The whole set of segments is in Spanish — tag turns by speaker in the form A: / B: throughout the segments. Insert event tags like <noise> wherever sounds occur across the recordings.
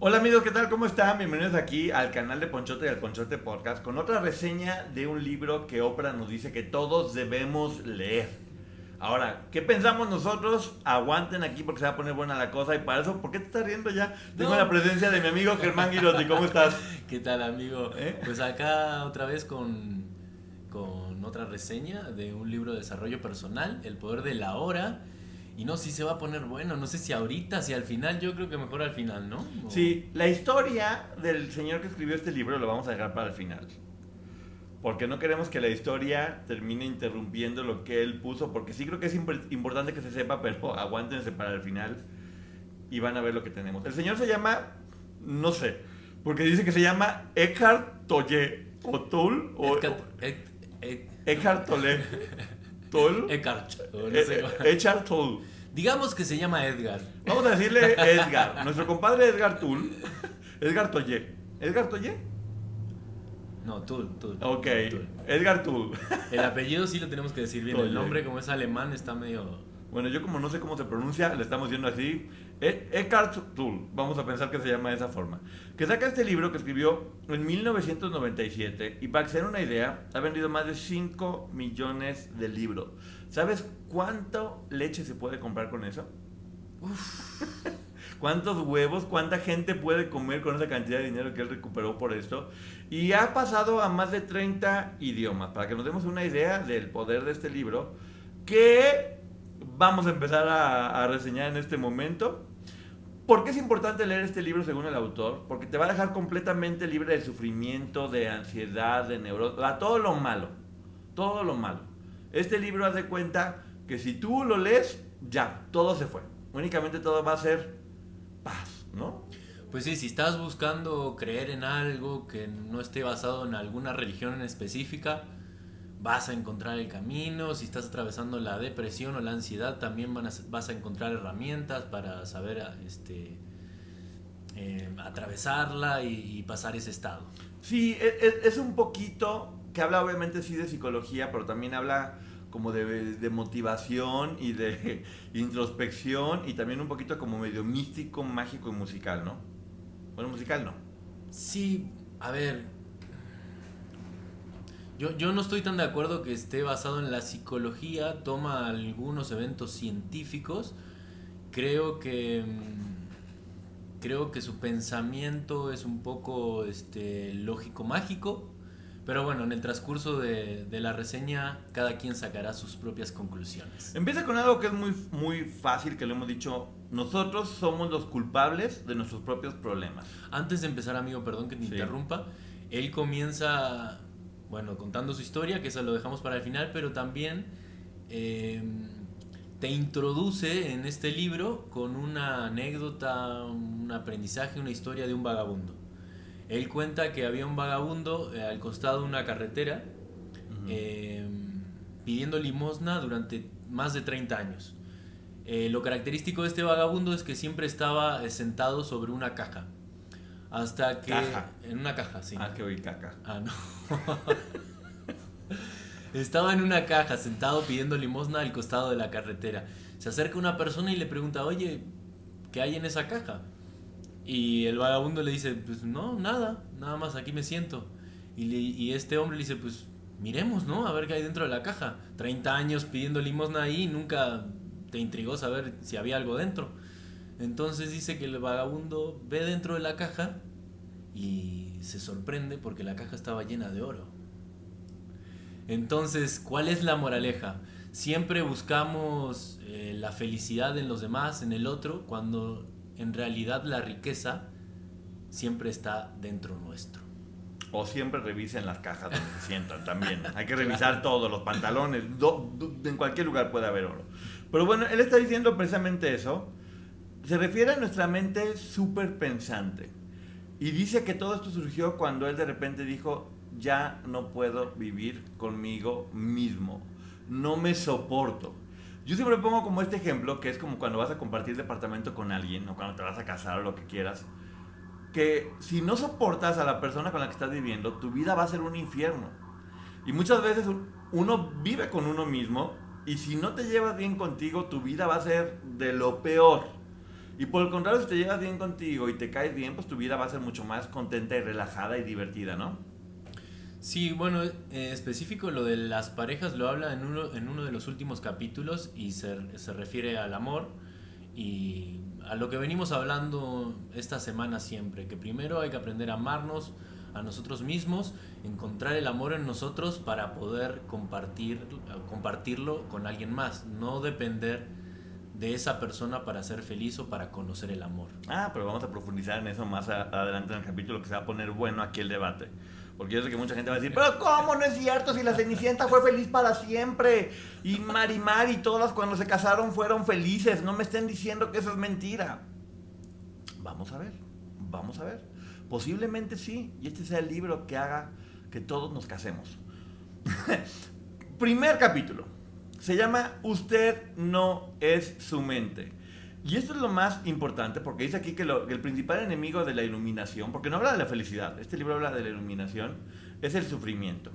A: Hola amigos, ¿qué tal? ¿Cómo están? Bienvenidos aquí al canal de Ponchote y al Ponchote Podcast con otra reseña de un libro que Oprah nos dice que todos debemos leer. Ahora, ¿qué pensamos nosotros? Aguanten aquí porque se va a poner buena la cosa y para eso, ¿por qué te estás riendo ya? Tengo
B: No.
A: la presencia de mi amigo Germán Girotti, ¿cómo estás? <laughs>
B: ¿Qué tal, amigo?
A: ¿Eh?
B: Pues acá otra vez con, con otra reseña de un libro de desarrollo personal, El poder de la hora. Y no si se va a poner bueno, no sé si ahorita, si al final, yo creo que mejor al final, ¿no? O-
A: Sí, la historia del señor que escribió este libro lo vamos a dejar para el final. Porque no queremos que la historia termine interrumpiendo lo que él puso, porque sí creo que es impor- importante que se sepa, <laughs> pero aguántense para el final y van a ver lo que tenemos. El señor se llama, no sé, porque dice que se llama Eckhart Tolle, o Tolle, o
B: Eckhart- Ec- Ec-
A: Eckhart Tolle, <laughs> Tolle,
B: Eckhart, o no
A: Eh,
B: sé
A: eh.
B: Digamos que se llama Edgar.
A: Vamos a decirle Edgar, nuestro compadre Edgar Tolle, Edgar Tolle, Edgar Tolle.
B: No, Tul, Tul.
A: Ok. Edgar Tool.
B: El apellido sí lo tenemos que decir bien. El nombre, como es alemán, está medio.
A: Bueno, yo como no sé cómo se pronuncia, le estamos diciendo así. E- Eckhart Tolle, vamos a pensar que se llama de esa forma. Que saca este libro que escribió en 1997 y para que se den una idea, ha vendido más de 5 millones de libros. ¿Sabes cuánto leche se puede comprar con eso? <laughs> ¿Cuántos huevos, cuánta gente puede comer con esa cantidad de dinero que él recuperó por esto? Y ha pasado a más de 30 idiomas, para que nos demos una idea del poder de este libro, que vamos a empezar a, a reseñar en este momento. ¿Por qué es importante leer este libro según el autor? Porque te va a dejar completamente libre de sufrimiento, de ansiedad, de neurosis, todo lo malo, todo lo malo. Este libro haz de cuenta que si tú lo lees, ya, todo se fue. Únicamente todo va a ser paz, ¿no?
B: Pues sí, si estás buscando creer en algo que no esté basado en alguna religión en específica, vas a encontrar el camino. Si estás atravesando la depresión o la ansiedad, también van a- vas a encontrar herramientas para saber este, eh, atravesarla y, y pasar ese estado.
A: Sí, e- e- es, un poquito que habla obviamente sí de psicología, pero también habla como de, de motivación y de <laughs> introspección y también un poquito como medio místico, mágico y musical, ¿no? Bueno, musical no.
B: Sí, a ver. Yo, yo no estoy tan de acuerdo que esté basado en la psicología, toma algunos eventos científicos. Creo que. mm, Creo que su pensamiento es un poco este, lógico-mágico. Pero bueno, en el transcurso de, de la reseña, cada quien sacará sus propias conclusiones.
A: Empieza con algo que es muy, muy fácil, que lo hemos dicho. Nosotros somos los culpables de nuestros propios problemas.
B: Antes de empezar, amigo, perdón que te
A: Sí.
B: interrumpa, él comienza, bueno, contando su historia, que eso lo dejamos para el final, pero también eh, te introduce en este libro con una anécdota, un aprendizaje, una historia de un vagabundo. Él cuenta que había un vagabundo eh, al costado de una carretera eh, pidiendo limosna durante más de 30 años. Lo característico de este vagabundo es que siempre estaba sentado sobre una caja. Hasta que...
A: Caja.
B: En una caja, sí.
A: Ah, que oí caca.
B: Ah, no. <laughs> Estaba en una caja sentado pidiendo limosna al costado de la carretera. Se acerca una persona y le pregunta, oye, ¿qué hay en esa caja? Y el vagabundo le dice, pues no, nada, nada más aquí me siento. Y, le- y este hombre le dice, pues miremos, ¿no? A ver qué hay dentro de la caja. 30 años pidiendo limosna ahí y nunca te intrigó saber si había algo dentro. Entonces dice que el vagabundo ve dentro de la caja y se sorprende porque la caja estaba llena de oro. Entonces, ¿cuál es la moraleja? Siempre buscamos eh, la felicidad en los demás, en el otro, cuando en realidad la riqueza siempre está dentro nuestro.
A: O siempre revisen las cajas donde se sientan también. <laughs> Hay que revisar todos los pantalones. en cualquier lugar puede haber oro. Pero bueno, él está diciendo precisamente eso. Se refiere a nuestra mente súper pensante. Y dice que todo esto surgió cuando él de repente dijo, ya no puedo vivir conmigo mismo. No me soporto. Yo siempre pongo como este ejemplo, que es como cuando vas a compartir departamento con alguien, o cuando te vas a casar o lo que quieras que si no soportas a la persona con la que estás viviendo, tu vida va a ser un infierno. Y muchas veces uno vive con uno mismo y si no te llevas bien contigo, tu vida va a ser de lo peor. Y por el contrario, si te llevas bien contigo y te caes bien, pues tu vida va a ser mucho más contenta y relajada y divertida, ¿no?
B: Sí, bueno, en específico lo de las parejas lo habla en uno, en uno de los últimos capítulos y se, se refiere al amor y a lo que venimos hablando esta semana siempre, que primero hay que aprender a amarnos a nosotros mismos, encontrar el amor en nosotros para poder compartir, compartirlo con alguien más, no depender de esa persona para ser feliz o para conocer el amor.
A: Ah, pero vamos a profundizar en eso más adelante en el capítulo que se va a poner bueno aquí el debate. Porque yo sé que mucha gente va a decir, pero ¿cómo no es cierto si la Cenicienta fue feliz para siempre? Y Marimar y todas cuando se casaron fueron felices. No me estén diciendo que eso es mentira. Vamos a ver, vamos a ver. Posiblemente sí, y este sea el libro que haga que todos nos casemos. <laughs> Primer capítulo. Se llama Usted no es su mente. Y esto es lo más importante porque dice aquí que, el principal enemigo de la iluminación, porque no habla de la felicidad, este libro habla de la iluminación, es el sufrimiento.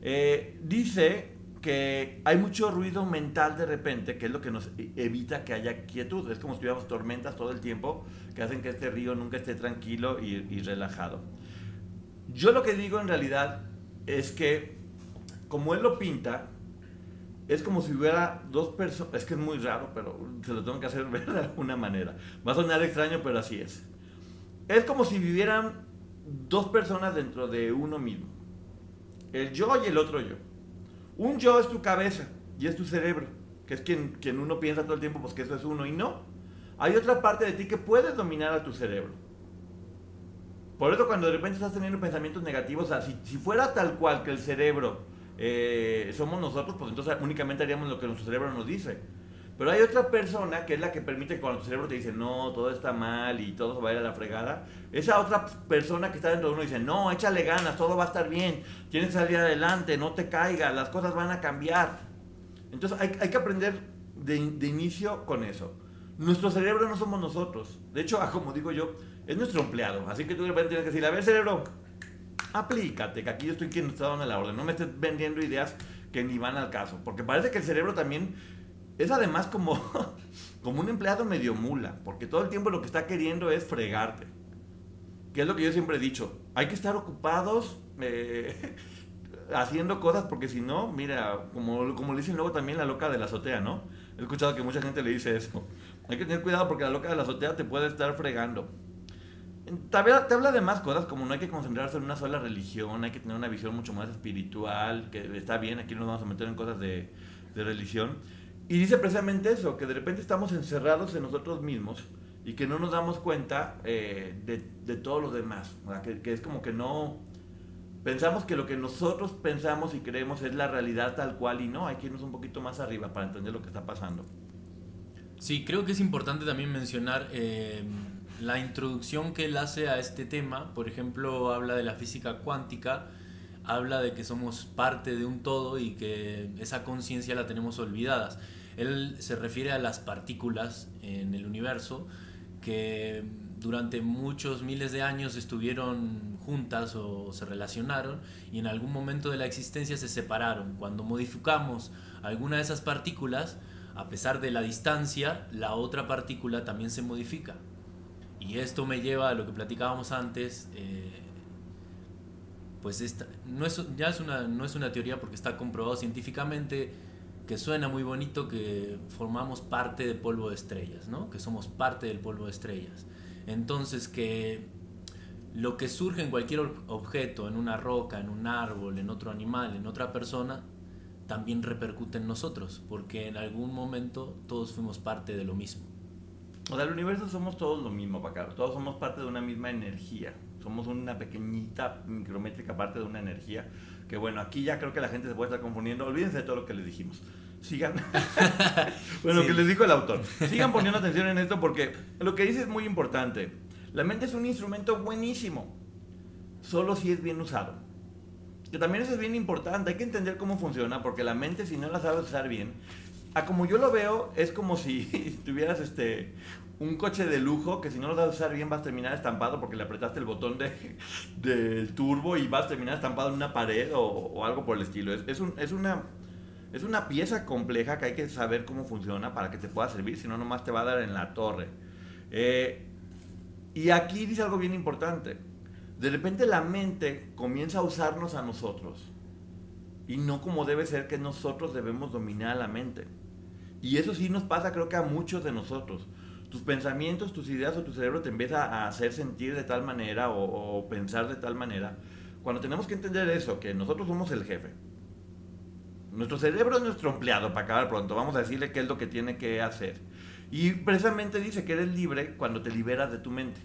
A: Eh, dice que hay mucho ruido mental de repente, que es lo que nos e, evita que haya quietud. Es como si tuviéramos tormentas todo el tiempo que hacen que este río nunca esté tranquilo y relajado. Yo lo que digo en realidad es que, como él lo pinta, es como si hubiera dos personas, es que es muy raro, pero se lo tengo que hacer <laughs> ver de alguna manera. Va a sonar extraño, pero así es. Es como si vivieran dos personas dentro de uno mismo. El yo y el otro yo. Un yo es tu cabeza y es tu cerebro, que es quien, quien uno piensa todo el tiempo, pues que eso es uno, y no. Hay otra parte de ti que puede dominar a tu cerebro. Por eso cuando de repente estás teniendo pensamientos negativos, o si fuera tal cual que el cerebro eh, somos nosotros, pues entonces únicamente haríamos lo que nuestro cerebro nos dice. Pero hay otra persona que es la que permite que cuando tu cerebro te dice, no, todo está mal y todo va a ir a la fregada, esa otra persona que está dentro de uno dice, no, échale ganas, todo va a estar bien, tienes que salir adelante, no te caigas, las cosas van a cambiar. Entonces hay, hay que aprender de, de, inicio con eso. Nuestro cerebro no somos nosotros. De hecho, <laughs> como digo yo, es nuestro empleado. Así que tú de repente tienes que decir, a ver cerebro, aplícate, que aquí yo estoy quien está dando la orden. No me estés vendiendo ideas que ni van al caso. Porque parece que el cerebro también es además como, <laughs> como un empleado medio mula. Porque todo el tiempo lo que está queriendo es fregarte. Que es lo que yo siempre he dicho. Hay que estar ocupados eh, <laughs> haciendo cosas porque si no, mira, como, como le dicen luego también la loca de la azotea, ¿no? He escuchado que mucha gente le dice eso. Hay que tener cuidado porque la loca de la azotea te puede estar fregando te habla, de más cosas, como no hay que concentrarse en una sola religión, hay que tener una visión mucho más espiritual, que está bien, aquí nos vamos a meter en cosas de, religión. Y dice precisamente eso, que de repente estamos encerrados en nosotros mismos y que no nos damos cuenta eh, de, de todos los demás. Que, que, es como que no... Pensamos que lo que nosotros pensamos y creemos es la realidad tal cual y no, hay que irnos un poquito más arriba para entender lo que está pasando.
B: Sí, creo que es importante también mencionar... Eh la introducción que él hace a este tema, por ejemplo, habla de la física cuántica, habla de que somos parte de un todo y que esa conciencia la tenemos olvidadas. Él se refiere a las partículas en el universo que durante muchos miles de años estuvieron juntas o se relacionaron y en algún momento de la existencia se separaron. Cuando modificamos alguna de esas partículas, a pesar de la distancia, la otra partícula también se modifica. Y esto me lleva a lo que platicábamos antes, eh, pues esta, no es, ya es una, no es una teoría porque está comprobado científicamente que suena muy bonito que formamos parte del polvo de estrellas, ¿no? Que somos parte del polvo de estrellas. Entonces que lo que surge en cualquier objeto, en una roca, en un árbol, en otro animal, en otra persona, también repercute en nosotros, porque en algún momento todos fuimos parte de lo mismo.
A: O sea, el universo somos todos lo mismo, Pacar. Todos somos parte de una misma energía. Somos una pequeñita, micrométrica parte de una energía. Que bueno, aquí ya creo que la gente se puede estar confundiendo. Olvídense de todo lo que les dijimos. Sigan. <laughs> bueno, lo que les dijo el autor. Sigan poniendo atención en esto porque lo que dice es muy importante. La mente es un instrumento buenísimo. Solo si es bien usado. Que también eso es bien importante. Hay que entender cómo funciona porque la mente, si no la sabes usar bien, a como yo lo veo, es como si <laughs> tuvieras este un coche de lujo que si no lo sabes usar bien vas a terminar estampado porque le apretaste el botón de, <laughs> del turbo y vas a terminar estampado en una pared o, algo por el estilo. Es, es, una, es una pieza compleja que hay que saber cómo funciona para que te pueda servir, si no nomás te va a dar en la torre. Eh, y aquí dice algo bien importante. De repente la mente comienza a usarnos a nosotros. Y no como debe ser que nosotros debemos dominar la mente. Y eso sí nos pasa creo que a muchos de nosotros. Tus pensamientos, tus ideas o tu cerebro te empieza a hacer sentir de tal manera o, pensar de tal manera. Cuando tenemos que entender eso, que nosotros somos el jefe. Nuestro cerebro es nuestro empleado, para acabar pronto. Vamos a decirle qué es lo que tiene que hacer. Y precisamente dice que eres libre cuando te liberas de tu mente.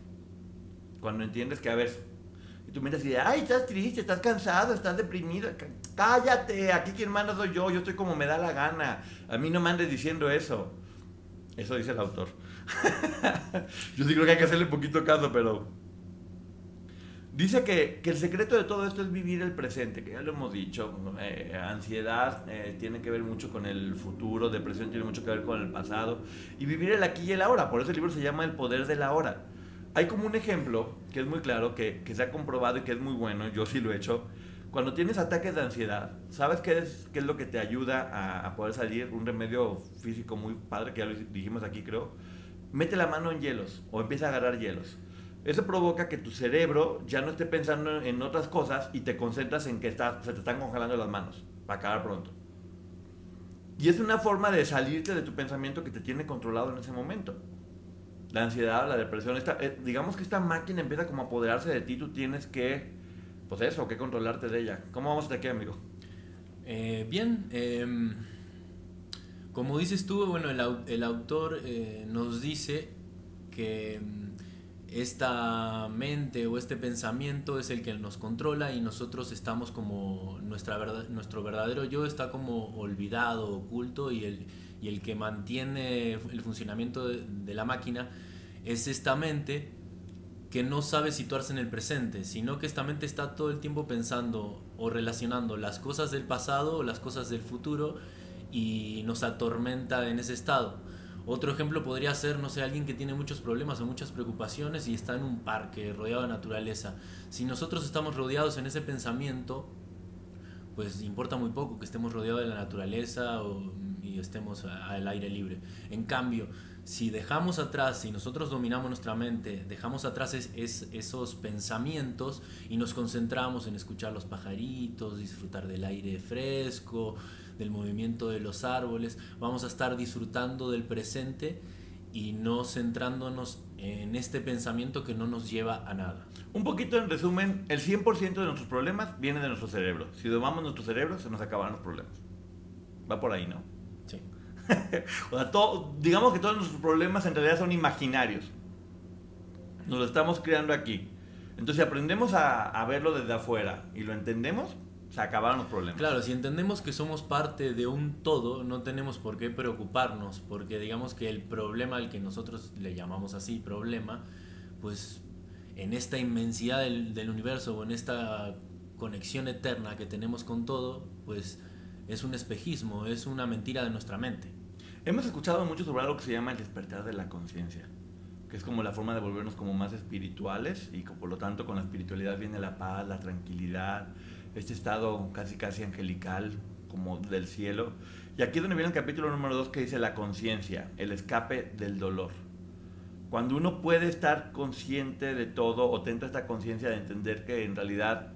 A: Cuando entiendes que, a ver, y tu mente dice, ay, estás triste, estás cansado, estás deprimido. Cállate, aquí quien manda soy yo, yo estoy como me da la gana. A mí no me andes diciendo eso. Eso dice el autor. <laughs> yo sí creo que hay que hacerle poquito caso, pero... Dice que, que, el secreto de todo esto es vivir el presente, que ya lo hemos dicho. Eh, ansiedad eh, tiene que ver mucho con el futuro, depresión tiene mucho que ver con el pasado. Y vivir el aquí y el ahora. Por eso el libro se llama El poder de la hora hay como un ejemplo que es muy claro, que, se ha comprobado y que es muy bueno, yo sí lo he hecho. Cuando tienes ataques de ansiedad, ¿sabes qué es, qué es lo que te ayuda a, poder salir? Un remedio físico muy padre, que ya lo dijimos aquí creo. Mete la mano en hielos o empieza a agarrar hielos. Eso provoca que tu cerebro ya no esté pensando en otras cosas y te concentras en que está, se te están congelando las manos para acabar pronto. Y es una forma de salirte de tu pensamiento que te tiene controlado en ese momento la ansiedad, la depresión, esta, eh, digamos que esta máquina empieza como a apoderarse de ti, tú tienes que, pues eso, que controlarte de ella. ¿Cómo vamos de aquí, amigo?
B: Eh, bien, em, como dices tú, bueno, el, autor eh, nos dice que em, esta mente o este pensamiento es el que nos controla y nosotros estamos como, nuestra verdad, nuestro verdadero yo está como olvidado, oculto y el y el que mantiene el funcionamiento de, la máquina es esta mente que no sabe situarse en el presente, sino que esta mente está todo el tiempo pensando o relacionando las cosas del pasado o las cosas del futuro y nos atormenta en ese estado. Otro ejemplo podría ser, no sé, alguien que tiene muchos problemas o muchas preocupaciones y está en un parque rodeado de naturaleza. Si nosotros estamos rodeados en ese pensamiento, pues importa muy poco que estemos rodeados de la naturaleza o estemos al aire libre. En cambio, si dejamos atrás, si nosotros dominamos nuestra mente, dejamos atrás es, esos pensamientos y nos concentramos en escuchar los pajaritos, disfrutar del aire fresco, del movimiento de los árboles, vamos a estar disfrutando del presente y no centrándonos en este pensamiento que no nos lleva a nada.
A: Un poquito en resumen, el 100% de nuestros problemas viene de nuestro cerebro. Si domamos nuestro cerebro, se nos acaban los problemas. Va por ahí, ¿no? <laughs> o sea, todo, digamos que todos nuestros problemas en realidad son imaginarios. Nos lo estamos creando aquí. Entonces, si aprendemos a, verlo desde afuera y lo entendemos, se acabaron los problemas.
B: Claro, si entendemos que somos parte de un todo, no tenemos por qué preocuparnos, porque digamos que el problema al que nosotros le llamamos así, problema, pues en esta inmensidad del, del universo o en esta conexión eterna que tenemos con todo, pues es un espejismo, es una mentira de nuestra mente.
A: Hemos escuchado mucho sobre algo que se llama el despertar de la conciencia, que es como la forma de volvernos como más espirituales y por lo tanto con la espiritualidad viene la paz, la tranquilidad, este estado casi casi angelical como del cielo. Y aquí es donde viene el capítulo número 2 que dice la conciencia, el escape del dolor. Cuando uno puede estar consciente de todo o tenta esta conciencia de entender que en realidad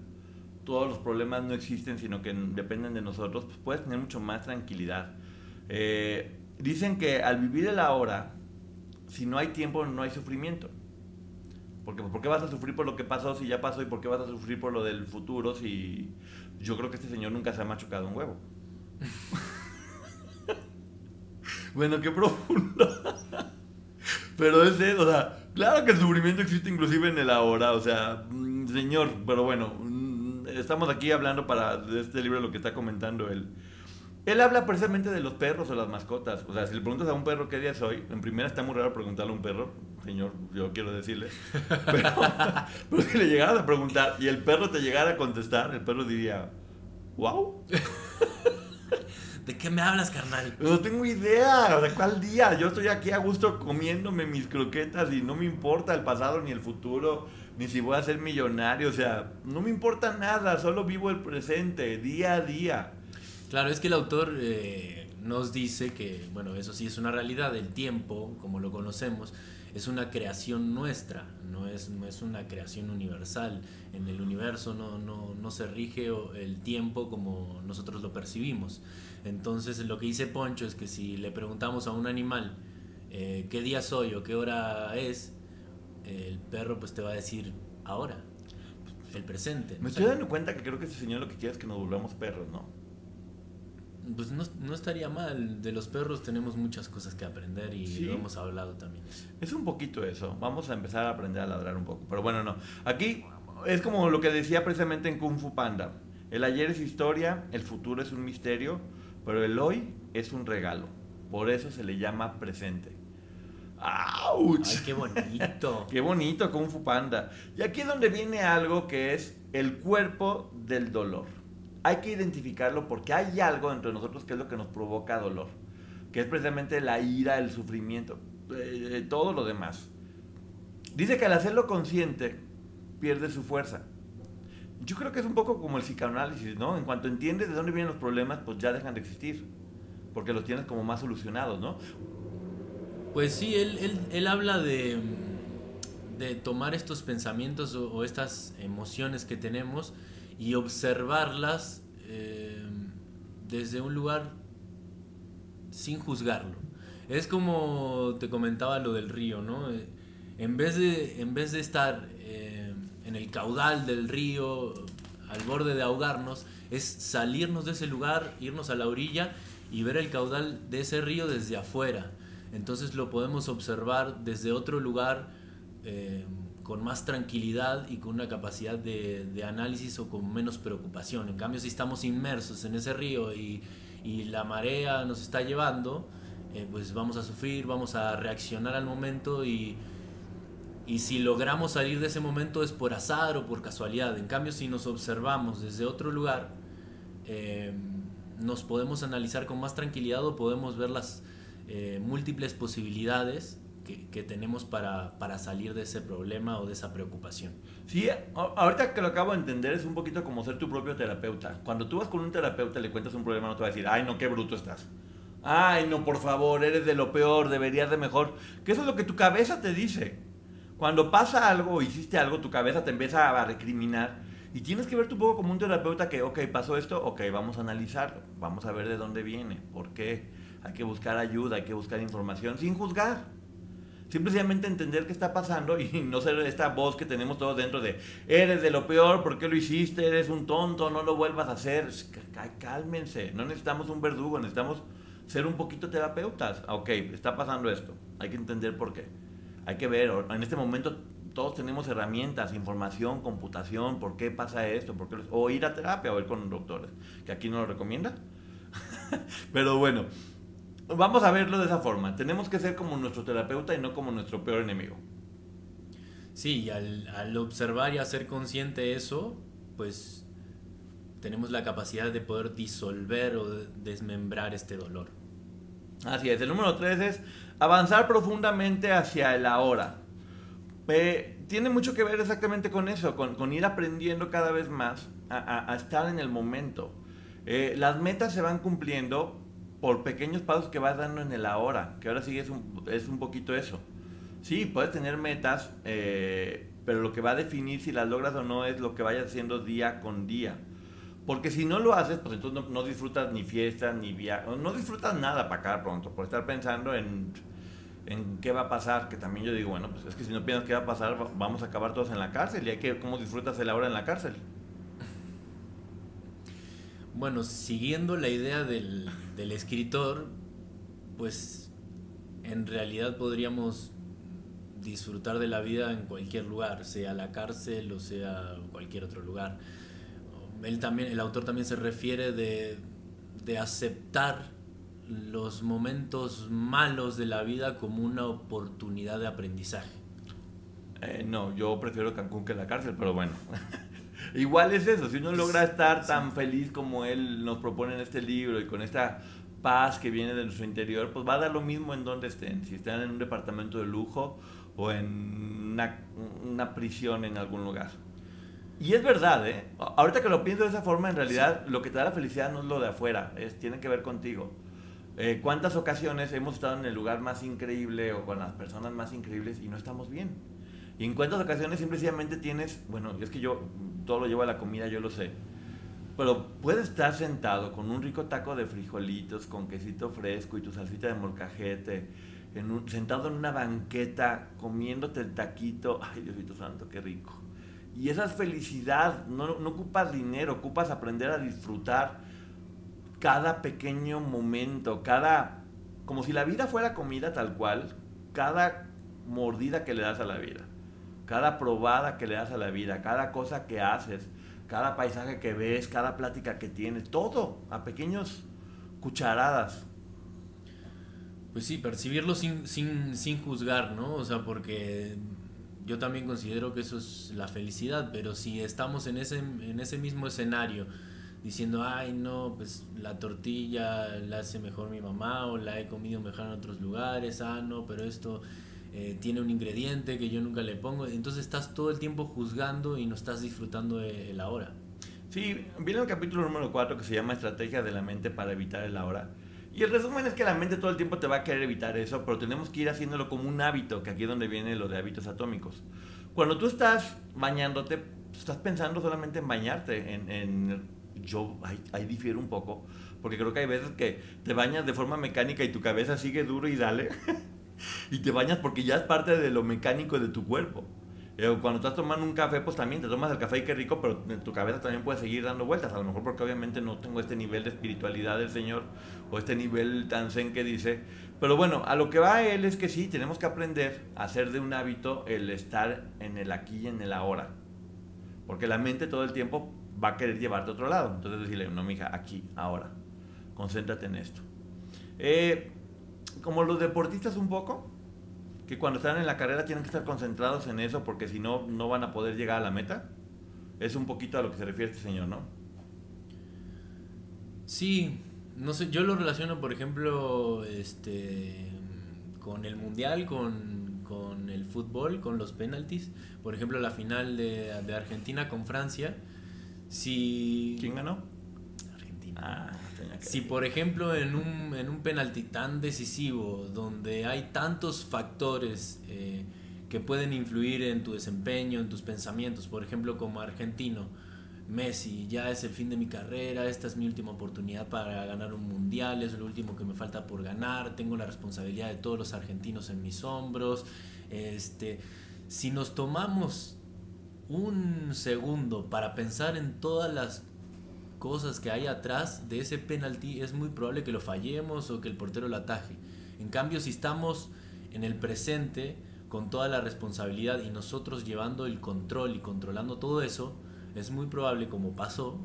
A: todos los problemas no existen, sino que dependen de nosotros, pues puedes tener mucho más tranquilidad Eh, dicen que al vivir el ahora, si no hay tiempo, no hay sufrimiento. Porque, ¿Por qué vas a sufrir por lo que pasó si ya pasó? ¿Y por qué vas a sufrir por lo del futuro si yo creo que este señor nunca se ha machucado un huevo? <laughs> bueno, qué profundo. <laughs> pero es eso, o sea, claro que el sufrimiento existe inclusive en el ahora, o sea, mm, señor, pero bueno, mm, estamos aquí hablando para este libro lo que está comentando él. Él habla precisamente de los perros o las mascotas. O sea, si le preguntas a un perro qué día es hoy, en primera está muy raro preguntarle a un perro, señor, yo quiero decirle. <laughs> Pero, pero si le llegaras a preguntar y el perro te llegara a contestar, el perro diría, wow. <laughs>
B: ¿De qué me hablas, carnal?
A: No tengo idea, ¿de cuál día? Yo estoy aquí a gusto comiéndome mis croquetas y no me importa el pasado ni el futuro, ni si voy a ser millonario, o sea, no me importa nada, solo vivo el presente, día a día.
B: Claro, es que el autor eh, nos dice que, bueno, eso sí es una realidad, el tiempo, como lo conocemos, es una creación nuestra, no es, no es una creación universal. En el universo no, no, no se rige el tiempo como nosotros lo percibimos. Entonces lo que dice Poncho es que si le preguntamos a un animal eh, qué día soy o qué hora es, el perro pues te va a decir ahora, el presente.
A: Me estoy dando cuenta que creo que ese señor lo que quiere es que nos volvamos perros, ¿no?
B: Pues no, estaría mal. De los perros tenemos muchas cosas que aprender y lo hemos hablado también.
A: Es un poquito eso. Vamos a empezar a aprender a ladrar un poco. Pero bueno, no. Aquí es como lo que decía precisamente en Kung Fu Panda. El ayer es historia, el futuro es un misterio, pero el hoy es un regalo. Por eso se le llama presente. ¡Auch!
B: ¡Ay, qué bonito! <laughs>
A: ¡Qué bonito Kung Fu Panda! Y aquí es donde viene algo que es el cuerpo del dolor hay que identificarlo porque hay algo entre nosotros que es lo que nos provoca dolor, que es precisamente la ira, el sufrimiento, eh, todo lo demás. Dice que al hacerlo consciente pierde su fuerza. Yo creo que es un poco como el psicoanálisis, ¿no? En cuanto entiendes de dónde vienen los problemas, pues ya dejan de existir, porque los tienes como más solucionados, ¿no?
B: Pues sí, él, habla de, de tomar estos pensamientos o estas emociones que tenemos y observarlas eh, desde un lugar sin juzgarlo. Es como te comentaba lo del río, ¿no? Eh, en vez de, en vez de estar eh, en el caudal del río, al borde de ahogarnos, es salirnos de ese lugar, irnos a la orilla y ver el caudal de ese río desde afuera. Entonces lo podemos observar desde otro lugar con más tranquilidad y con una capacidad de, análisis o con menos preocupación. En cambio, si estamos inmersos en ese río y, la marea nos está llevando, eh, pues vamos a sufrir, vamos a reaccionar al momento y, y si logramos salir de ese momento es por azar o por casualidad. En cambio, si nos observamos desde otro lugar, eh, nos podemos analizar con más tranquilidad o podemos ver las eh, múltiples posibilidades que, tenemos para, para, salir de ese problema o de esa preocupación.
A: Sí, ahorita que lo acabo de entender es un poquito como ser tu propio terapeuta. Cuando tú vas con un terapeuta y le cuentas un problema, no te va a decir, ay, no, qué bruto estás. Ay, no, por favor, eres de lo peor, deberías de mejor. Que eso es lo que tu cabeza te dice. Cuando pasa algo o hiciste algo, tu cabeza te empieza a recriminar. Y tienes que ver tu poco como un terapeuta que, ok, pasó esto, ok, vamos a analizarlo, vamos a ver de dónde viene, por qué. Hay que buscar ayuda, hay que buscar información sin juzgar. Simplemente entender qué está pasando y <laughs> no ser esta voz que tenemos todos dentro de, eres de lo peor, ¿por qué lo hiciste? Eres un tonto, no lo vuelvas a hacer. Cálmense, no necesitamos un verdugo, necesitamos ser un poquito terapeutas. Ah, ok, está pasando esto, hay que entender por qué. Hay que ver, en este momento todos tenemos herramientas, información, computación, por qué pasa esto, por qué o ir a terapia o ir con doctores, que aquí no lo recomienda. <laughs> Pero bueno, Vamos a verlo de esa forma. Tenemos que ser como nuestro terapeuta y no como nuestro peor enemigo.
B: Sí, y al, observar y hacer consciente eso, pues tenemos la capacidad de poder disolver o desmembrar este dolor.
A: Así es. El número tres es avanzar profundamente hacia el ahora. Eh, tiene mucho que ver exactamente con eso, con, ir aprendiendo cada vez más a, estar en el momento. Eh, las metas se van cumpliendo por pequeños pasos que vas dando en el ahora, que ahora sí es un, es un poquito eso. Sí, puedes tener metas, eh, pero lo que va a definir si las logras o no es lo que vayas haciendo día con día. Porque si no lo haces, pues entonces no, disfrutas ni fiestas, ni viajes, no disfrutas nada para acá pronto, por estar pensando en, en qué va a pasar, que también yo digo, bueno, pues es que si no piensas qué va a pasar, va- vamos a acabar todos en la cárcel y hay que cómo disfrutas el ahora en la cárcel.
B: Bueno, siguiendo la idea del, del escritor, pues en realidad podríamos disfrutar de la vida en cualquier lugar, sea la cárcel o sea cualquier otro lugar. Él también, el autor también se refiere de, de aceptar los momentos malos de la vida como una oportunidad de aprendizaje.
A: Eh, no, yo prefiero Cancún que la cárcel, pero bueno. <laughs> Igual es eso, si uno logra estar tan feliz como él nos propone en este libro y con esta paz que viene de nuestro interior, pues va a dar lo mismo en donde estén, si están en un departamento de lujo o en una, una prisión en algún lugar. Y es verdad, ¿eh? Ahorita que lo pienso de esa forma, en realidad lo que te da la felicidad no es lo de afuera, es, tiene que ver contigo. Eh, ¿Cuántas ocasiones hemos estado en el lugar más increíble o con las personas más increíbles y no estamos bien? Y en cuántas ocasiones simplemente tienes, bueno, es que yo todo lo llevo a la comida, yo lo sé. Pero puedes estar sentado con un rico taco de frijolitos, con quesito fresco y tu salsita de molcajete, sentado en una banqueta, comiéndote el taquito. Ay, Diosito Santo, qué rico. Y esa es felicidad, no, no ocupas dinero, ocupas aprender a disfrutar cada pequeño momento, cada... Como si la vida fuera comida tal cual, cada mordida que le das a la vida, cada probada que le das a la vida, cada cosa que haces, cada paisaje que ves, cada plática que tienes, todo a pequeños cucharadas.
B: Pues sí, percibirlo sin, sin, sin juzgar, ¿no? O sea, porque yo también considero que eso es la felicidad, pero si estamos en ese, en ese mismo escenario, diciendo, ay, no, pues la tortilla la hace mejor mi mamá o la he comido mejor en otros lugares, ah, no, pero esto eh, tiene un ingrediente que yo nunca le pongo, entonces estás todo el tiempo juzgando y no estás disfrutando de la hora.
A: Sí, viene el capítulo número 4 que se llama Estrategia de la mente para evitar el ahora. Y el resumen es que la mente todo el tiempo te va a querer evitar eso, pero tenemos que ir haciéndolo como un hábito, que aquí es donde viene lo de hábitos atómicos. Cuando tú estás bañándote, pues, estás pensando solamente en bañarte, en... en- yo ahí, ahí difiero un poco, porque creo que hay veces que te bañas de forma mecánica y tu cabeza sigue duro y dale, <laughs> <laughs> y te bañas porque ya es parte de lo mecánico de tu cuerpo. Eh, Cuando estás tomando un café, pues también te tomas el café y qué rico, pero tu cabeza también puede seguir dando vueltas. A lo mejor porque obviamente no tengo este nivel de espiritualidad del Señor o este nivel tan zen que dice. Pero bueno, a lo que va él es que sí, tenemos que aprender a hacer de un hábito el estar en el aquí y en el ahora. Porque la mente todo el tiempo va a querer llevarte a otro lado. Entonces decirle, no, mija, aquí, ahora. Concéntrate en esto. Eh, como los deportistas un poco, que cuando están en la carrera tienen que estar concentrados en eso porque si no, no van a poder llegar a la meta. Es un poquito a lo que se refiere este señor, ¿no?
B: Sí, no sé, yo lo relaciono, por ejemplo, este, con el mundial, con, con el fútbol, con los penaltis. Por ejemplo, la final de, de Argentina con Francia. Si.
A: ¿Quién ganó?
B: Argentina.
A: Ah, tenía que
B: Si por ejemplo en un, en un penalti tan decisivo, donde hay tantos factores eh, que pueden influir en tu desempeño, en tus pensamientos, por ejemplo como argentino, Messi, ya es el fin de mi carrera, esta es mi última oportunidad para ganar un mundial, es lo último que me falta por ganar, tengo la responsabilidad de todos los argentinos en mis hombros. Este, si nos tomamos un segundo para pensar en todas las cosas que hay atrás de ese penalti, es muy probable que lo fallemos o que el portero lo ataje. En cambio, si estamos en el presente con toda la responsabilidad y nosotros llevando el control y controlando todo eso, es muy probable, como pasó,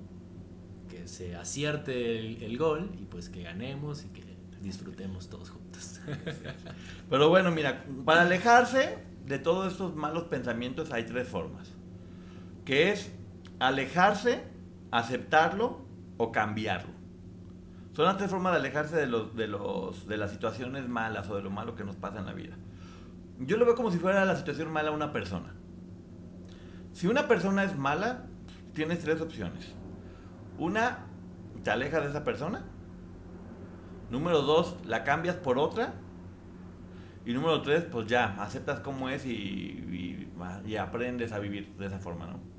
B: que se acierte el, el gol y pues que ganemos y que disfrutemos todos juntos. <laughs>
A: Pero bueno, mira, para alejarse de todos estos malos pensamientos hay tres formas. Que es alejarse, aceptarlo o cambiarlo. Son las tres formas de alejarse de, los, de, los, de las situaciones malas o de lo malo que nos pasa en la vida. Yo lo veo como si fuera la situación mala una persona. Si una persona es mala, tienes tres opciones. Una, te alejas de esa persona. Número dos, la cambias por otra. Y número tres, pues ya, aceptas cómo es y, y, y aprendes a vivir de esa forma, ¿no?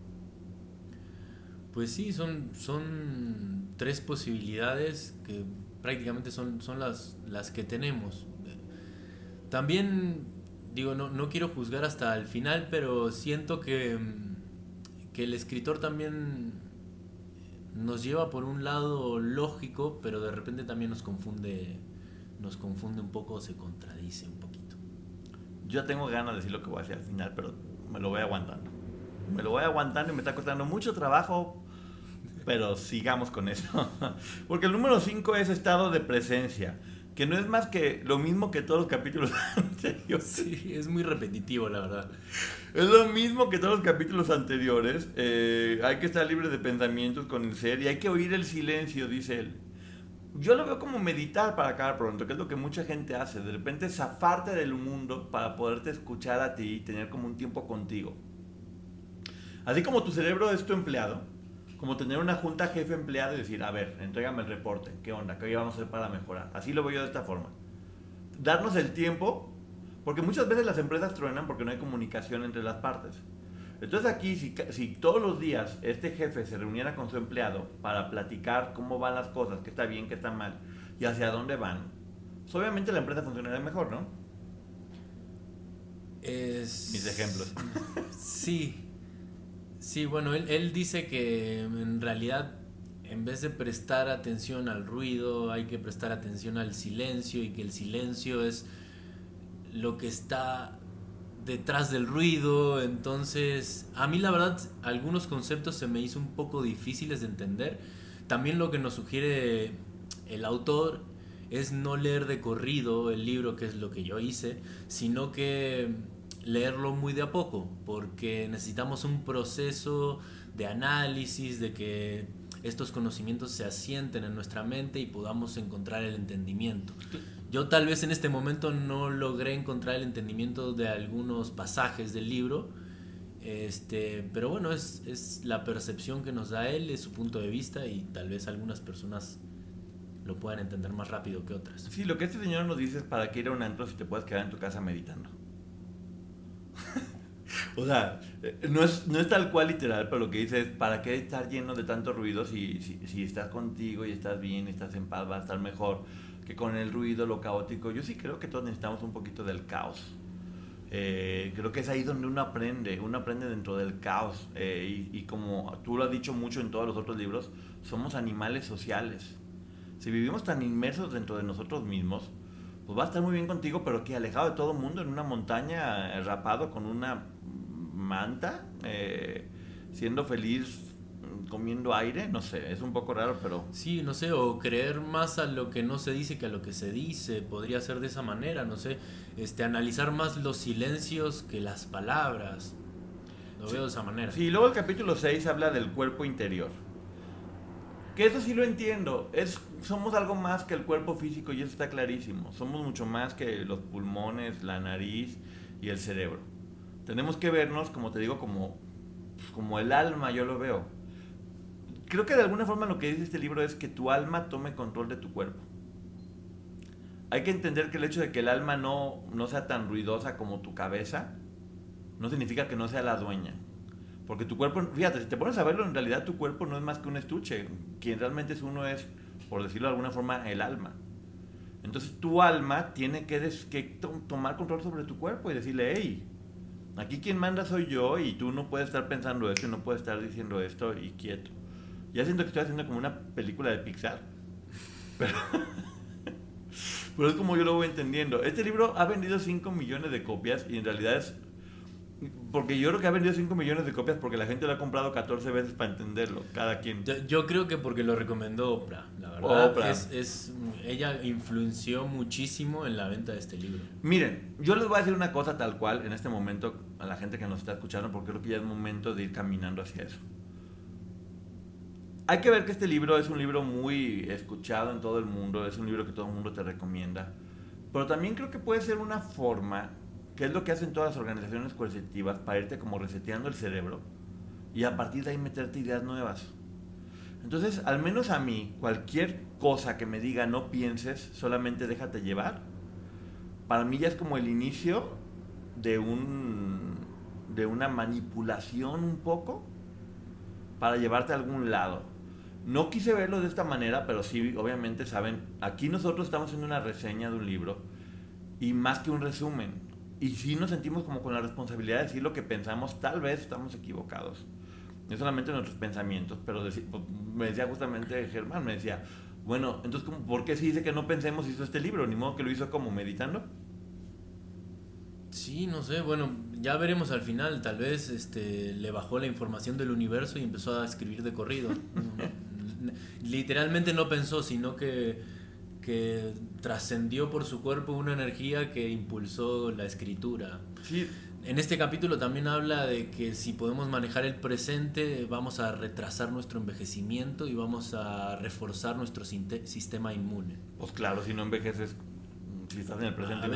B: Pues sí, son, son tres posibilidades que prácticamente son, son las, las que tenemos. También, digo, no, no quiero juzgar hasta el final, pero siento que, que el escritor también nos lleva por un lado lógico, pero de repente también nos confunde, nos confunde un poco, se contradice un poquito.
A: Yo tengo ganas de decir lo que voy a hacer al final, pero me lo voy aguantando. Me lo voy aguantando y me está costando mucho trabajo, pero sigamos con eso. <laughs> Porque el número 5 es estado de presencia, que no es más que lo mismo que todos los capítulos <laughs> anteriores.
B: Sí, es muy repetitivo, la verdad.
A: Es lo mismo que todos los capítulos anteriores. Eh, hay que estar libre de pensamientos con el ser y hay que oír el silencio, dice él. Yo lo veo como meditar para acabar pronto, que es lo que mucha gente hace. De repente zafarte del mundo para poderte escuchar a ti y tener como un tiempo contigo. Así como tu cerebro es tu empleado, como tener una junta jefe empleado y decir, a ver, entrégame el reporte, ¿qué onda? ¿Qué vamos a hacer para mejorar? Así lo veo yo de esta forma. Darnos el tiempo, porque muchas veces las empresas truenan porque no hay comunicación entre las partes. Entonces aquí, si, si, todos los días este jefe se reuniera con su empleado para platicar cómo van las cosas, qué está bien, qué está mal y hacia dónde van, pues obviamente la empresa funcionaría mejor, ¿no?
B: Es...
A: Mis ejemplos. <laughs>
B: Sí. Sí, bueno, él, él dice que en realidad en vez de prestar atención al ruido, hay que prestar atención al silencio y que el silencio es lo que está detrás del ruido. Entonces, a mí la verdad, algunos conceptos se me hizo un poco difíciles de entender. También lo que nos sugiere el autor es no leer de corrido el libro, que es lo que yo hice, sino que leerlo muy de a poco, porque necesitamos un proceso de análisis, de que estos conocimientos se asienten en nuestra mente y podamos encontrar el entendimiento. Yo tal vez en este momento no logré encontrar el entendimiento de algunos pasajes del libro, este, pero bueno, es, es la percepción que nos da él, es su punto de vista y tal vez algunas personas lo puedan entender más rápido que otras.
A: Sí, lo que este señor nos dice es para que ir a un antro si te puedes quedar en tu casa meditando. <laughs> o sea, no es, no es tal cual literal, pero lo que dice es para qué estar lleno de tanto ruido si, si, si estás contigo y estás bien, estás en paz, va a estar mejor que con el ruido, lo caótico. Yo sí creo que todos necesitamos un poquito del caos. Eh, creo que es ahí donde uno aprende, uno aprende dentro del caos. Eh, y, y, como tú lo has dicho mucho en todos los otros libros, somos animales sociales. Si vivimos tan inmersos dentro de nosotros mismos, pues va a estar muy bien contigo, pero que alejado de todo el mundo, en una montaña, eh, rapado con una manta, eh, siendo feliz comiendo aire, no sé, es un poco raro, pero...
B: Sí, no sé, o creer más a lo que no se dice que a lo que se dice, podría ser de esa manera, no sé, este, analizar más los silencios que las palabras, lo
A: sí.
B: veo de esa manera.
A: Sí, luego el capítulo 6 habla del cuerpo interior. Que eso sí lo entiendo, es, somos algo más que el cuerpo físico y eso está clarísimo, somos mucho más que los pulmones, la nariz y el cerebro. Tenemos que vernos, como te digo, como, como el alma, yo lo veo creo que de alguna forma lo que dice este libro es que tu alma tome control de tu cuerpo. Hay que entender que el hecho de que el alma no, no sea tan ruidosa como tu cabeza, no significa que no sea la dueña. Porque tu cuerpo, fíjate, si te pones a verlo, en realidad tu cuerpo no es más que un estuche. Quien realmente es uno es, por decirlo de alguna forma, el alma. Entonces tu alma tiene que, des, que to tomar control sobre tu cuerpo y decirle, hey, aquí quien manda soy yo y tú no puedes estar pensando esto y no puedes estar diciendo esto y quieto. Ya siento que estoy haciendo como una película de Pixar. <laughs> Pero, pero es como yo lo voy entendiendo. Este libro ha vendido 5 millones de copias y en realidad es... Porque yo creo que ha vendido 5 millones de copias porque la gente lo ha comprado 14 veces para entenderlo, cada quien.
B: Yo, yo creo que porque lo recomendó Oprah, la verdad. Oprah. Es, es, ella influenció muchísimo en la venta de este libro.
A: Miren, yo les voy a decir una cosa tal cual en este momento a la gente que nos está escuchando porque creo que ya es momento de ir caminando hacia eso hay que ver que este libro es un libro muy escuchado en todo el mundo, es un libro que todo el mundo te recomienda, pero también creo que puede ser una forma, que es lo que hacen todas las organizaciones coercitivas, para irte como reseteando el cerebro y a partir de ahí meterte ideas nuevas. Entonces, al menos a mí, cualquier cosa que me diga no pienses, solamente déjate llevar, para mí ya es como el inicio de un de una manipulación un poco para llevarte a algún lado. No quise verlo de esta manera, pero sí, obviamente saben, aquí nosotros estamos haciendo una reseña de un libro y más que un resumen. Y sí nos sentimos como con la responsabilidad de decir lo que pensamos, tal vez estamos equivocados. No solamente nuestros pensamientos, pero pues, me decía justamente Germán, me decía, bueno, entonces, ¿por qué si dice que no pensemos hizo este libro? Ni modo que lo hizo como meditando.
B: Sí, no sé, bueno, ya veremos al final, tal vez este, le bajó la información del universo y empezó a escribir de corrido. <laughs> Literalmente no pensó, sino que, que trascendió por su cuerpo una energía que impulsó la escritura.
A: Sí.
B: En este capítulo también habla de que si podemos manejar el presente, vamos a retrasar nuestro envejecimiento y vamos a reforzar nuestro sistema inmune.
A: Pues claro, si no envejeces, si estás en el presente,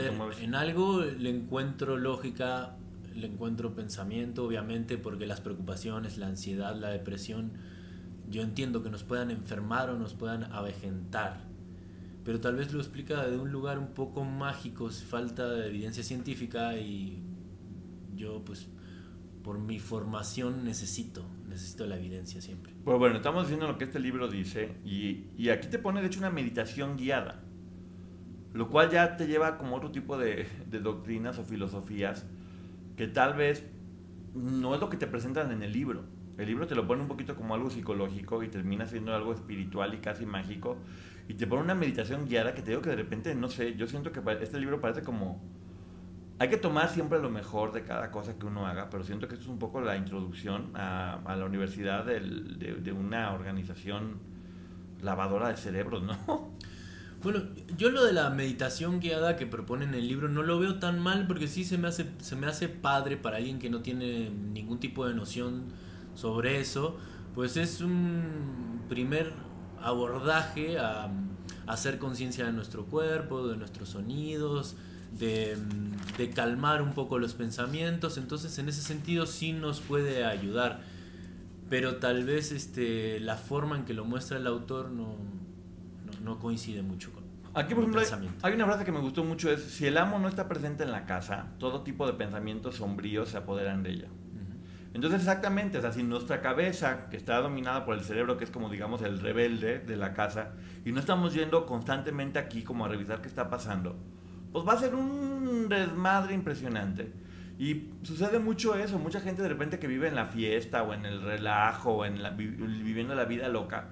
B: En algo le encuentro lógica, le encuentro pensamiento, obviamente, porque las preocupaciones, la ansiedad, la depresión, yo entiendo que nos puedan enfermar o nos puedan avejentar. Pero tal vez lo explica de un lugar un poco mágico, falta de evidencia científica y yo pues por mi formación necesito, necesito la evidencia siempre.
A: Pues bueno, estamos diciendo lo que este libro dice y, y, aquí te pone de hecho una meditación guiada, lo cual ya te lleva como otro tipo de, de, doctrinas o filosofías que tal vez no es lo que te presentan en el libro. El libro te lo pone un poquito como algo psicológico y termina siendo algo espiritual y casi mágico y te pone una meditación guiada que te digo que de repente, no sé, yo siento que este libro parece como hay que tomar siempre lo mejor de cada cosa que uno haga, pero siento que esto es un poco la introducción a, la universidad de, una organización lavadora de cerebros, ¿no? <laughs>
B: Bueno, yo lo de la meditación guiada que proponen en el libro no lo veo tan mal porque sí se me hace, se me hace padre para alguien que no tiene ningún tipo de noción sobre eso, pues es un primer abordaje a, a hacer conciencia de nuestro cuerpo, de nuestros sonidos, de, calmar un poco los pensamientos, entonces en ese sentido sí nos puede ayudar, pero tal vez este, la forma en que lo muestra el autor no, no, coincide mucho con...
A: Aquí, por ejemplo, hay una frase que me gustó mucho, es, si el amo no está presente en la casa, todo tipo de pensamientos sombríos se apoderan de ella. Entonces, exactamente, o sea, si nuestra cabeza, que está dominada por el cerebro, que es como, digamos, el rebelde de la casa, y no estamos yendo constantemente aquí como a revisar qué está pasando, pues va a ser un desmadre impresionante. Y sucede mucho eso, mucha gente de repente que vive en la fiesta o en el relajo o en la, viviendo la vida loca,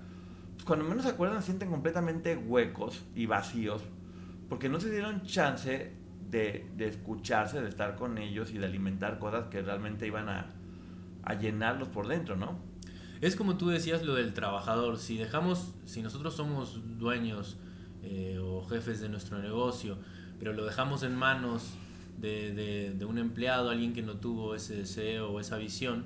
A: pues cuando menos se acuerdan sienten completamente huecos y vacíos porque no se dieron chance de, de escucharse, de estar con ellos y de alimentar cosas que realmente iban a, a llenarlos por dentro, ¿no?
B: Es como tú decías lo del trabajador, si dejamos, si nosotros somos dueños eh, o jefes de nuestro negocio, pero lo dejamos en manos de, de, de un empleado, alguien que no tuvo ese deseo o esa visión,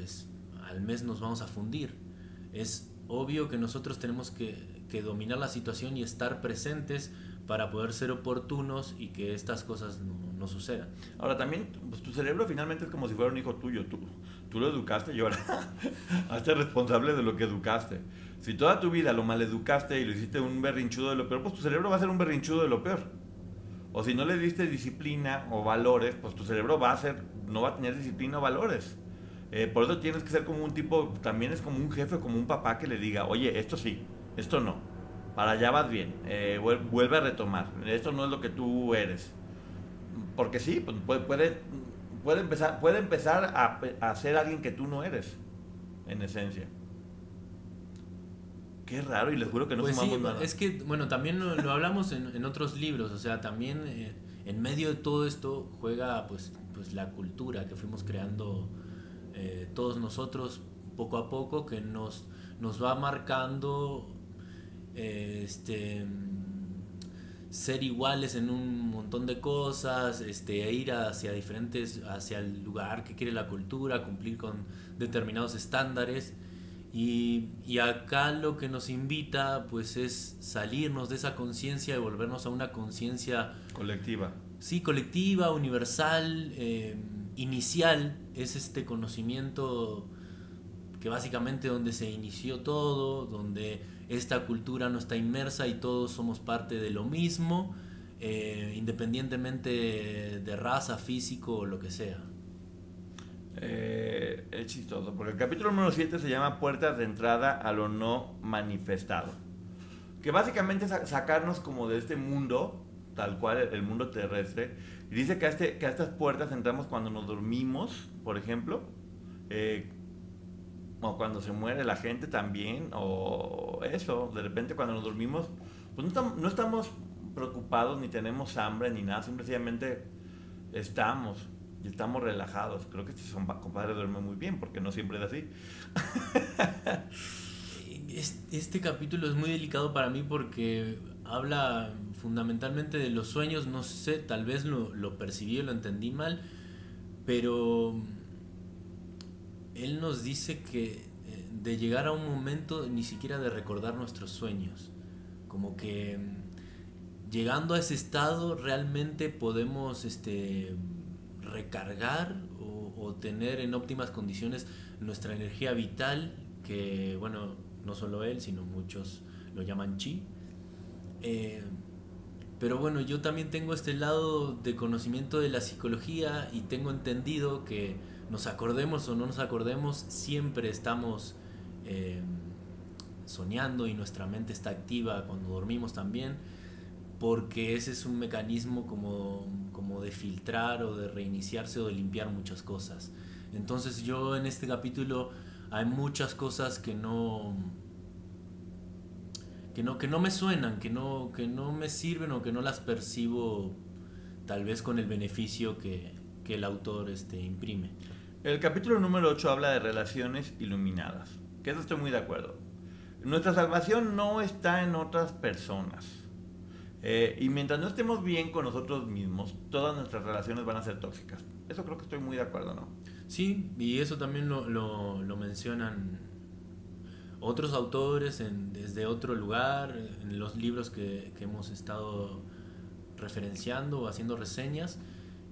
B: pues al mes nos vamos a fundir. Es obvio que nosotros tenemos que, dominar la situación y estar presentes para poder ser oportunos y que estas cosas no, sucedan.
A: Ahora también, pues tu cerebro finalmente es como si fuera un hijo tuyo. Tú, lo educaste y ahora <laughs> hazte responsable de lo que educaste. Si toda tu vida lo maleducaste y lo hiciste un berrinchudo de lo peor, pues tu cerebro va a ser un berrinchudo de lo peor. O si no le diste disciplina o valores, pues tu cerebro va a ser, no va a tener disciplina o valores. Eh, por eso tienes que ser como un tipo, también es como un jefe, como un papá que le diga, oye, esto sí, esto no, para allá vas bien, eh, vuelve a retomar, esto no es lo que tú eres. Porque sí, pues puede, puede, empezar, puede empezar a, a, ser alguien que tú no eres, en esencia. Qué raro, y les juro que no
B: pues sí, Es que, bueno, también lo, hablamos en, en, otros libros, o sea, también eh, en medio de todo esto juega pues, pues la cultura que fuimos creando eh, todos nosotros poco a poco que nos, nos va marcando eh, este, ser iguales en un montón de cosas, este, ir hacia diferentes, hacia el lugar que quiere la cultura, cumplir con determinados estándares. Y, y acá lo que nos invita pues es salirnos de esa conciencia y volvernos a una conciencia
A: colectiva.
B: Sí, colectiva, universal, eh, inicial, es este conocimiento que básicamente donde se inició todo, donde esta cultura no está inmersa y todos somos parte de lo mismo, eh, independientemente de raza, físico o lo que sea.
A: Eh, es chistoso, porque el capítulo número 7 se llama Puertas de entrada a lo no manifestado. Que básicamente es sacarnos como de este mundo, tal cual el mundo terrestre. Y dice que a, este, que a estas puertas entramos cuando nos dormimos, por ejemplo. Eh, o cuando se muere la gente también, o eso, de repente cuando nos dormimos, pues no estamos, no estamos preocupados, ni tenemos hambre, ni nada, simplemente estamos y estamos relajados. Creo que este son compadre duerme muy bien, porque no siempre es así. <laughs>
B: Este capítulo es muy delicado para mí porque habla fundamentalmente de los sueños, no sé, tal vez lo, lo percibí o lo entendí mal, pero él nos dice que eh, de llegar a un momento ni siquiera de recordar nuestros sueños, como que mm, llegando a ese estado realmente podemos este, recargar o, tener en óptimas condiciones nuestra energía vital, que bueno, no solo él, sino muchos lo llaman chi. Eh, pero bueno, yo también tengo este lado de conocimiento de la psicología y tengo entendido que nos acordemos o no nos acordemos, siempre estamos eh, soñando y nuestra mente está activa cuando dormimos también, porque ese es un mecanismo como, como de filtrar o de reiniciarse o de limpiar muchas cosas. Entonces yo en este capítulo hay muchas cosas que no, que no, que no me suenan, que no, que no me sirven o que no las percibo tal vez con el beneficio que, que el autor este, imprime.
A: El capítulo número 8 habla de relaciones iluminadas, que eso estoy muy de acuerdo. Nuestra salvación no está en otras personas. Eh, y mientras no estemos bien con nosotros mismos, todas nuestras relaciones van a ser tóxicas. Eso creo que estoy muy de acuerdo, ¿no?
B: Sí, y eso también lo, lo, mencionan otros autores desde otro lugar, en los libros que, que hemos estado referenciando o haciendo reseñas.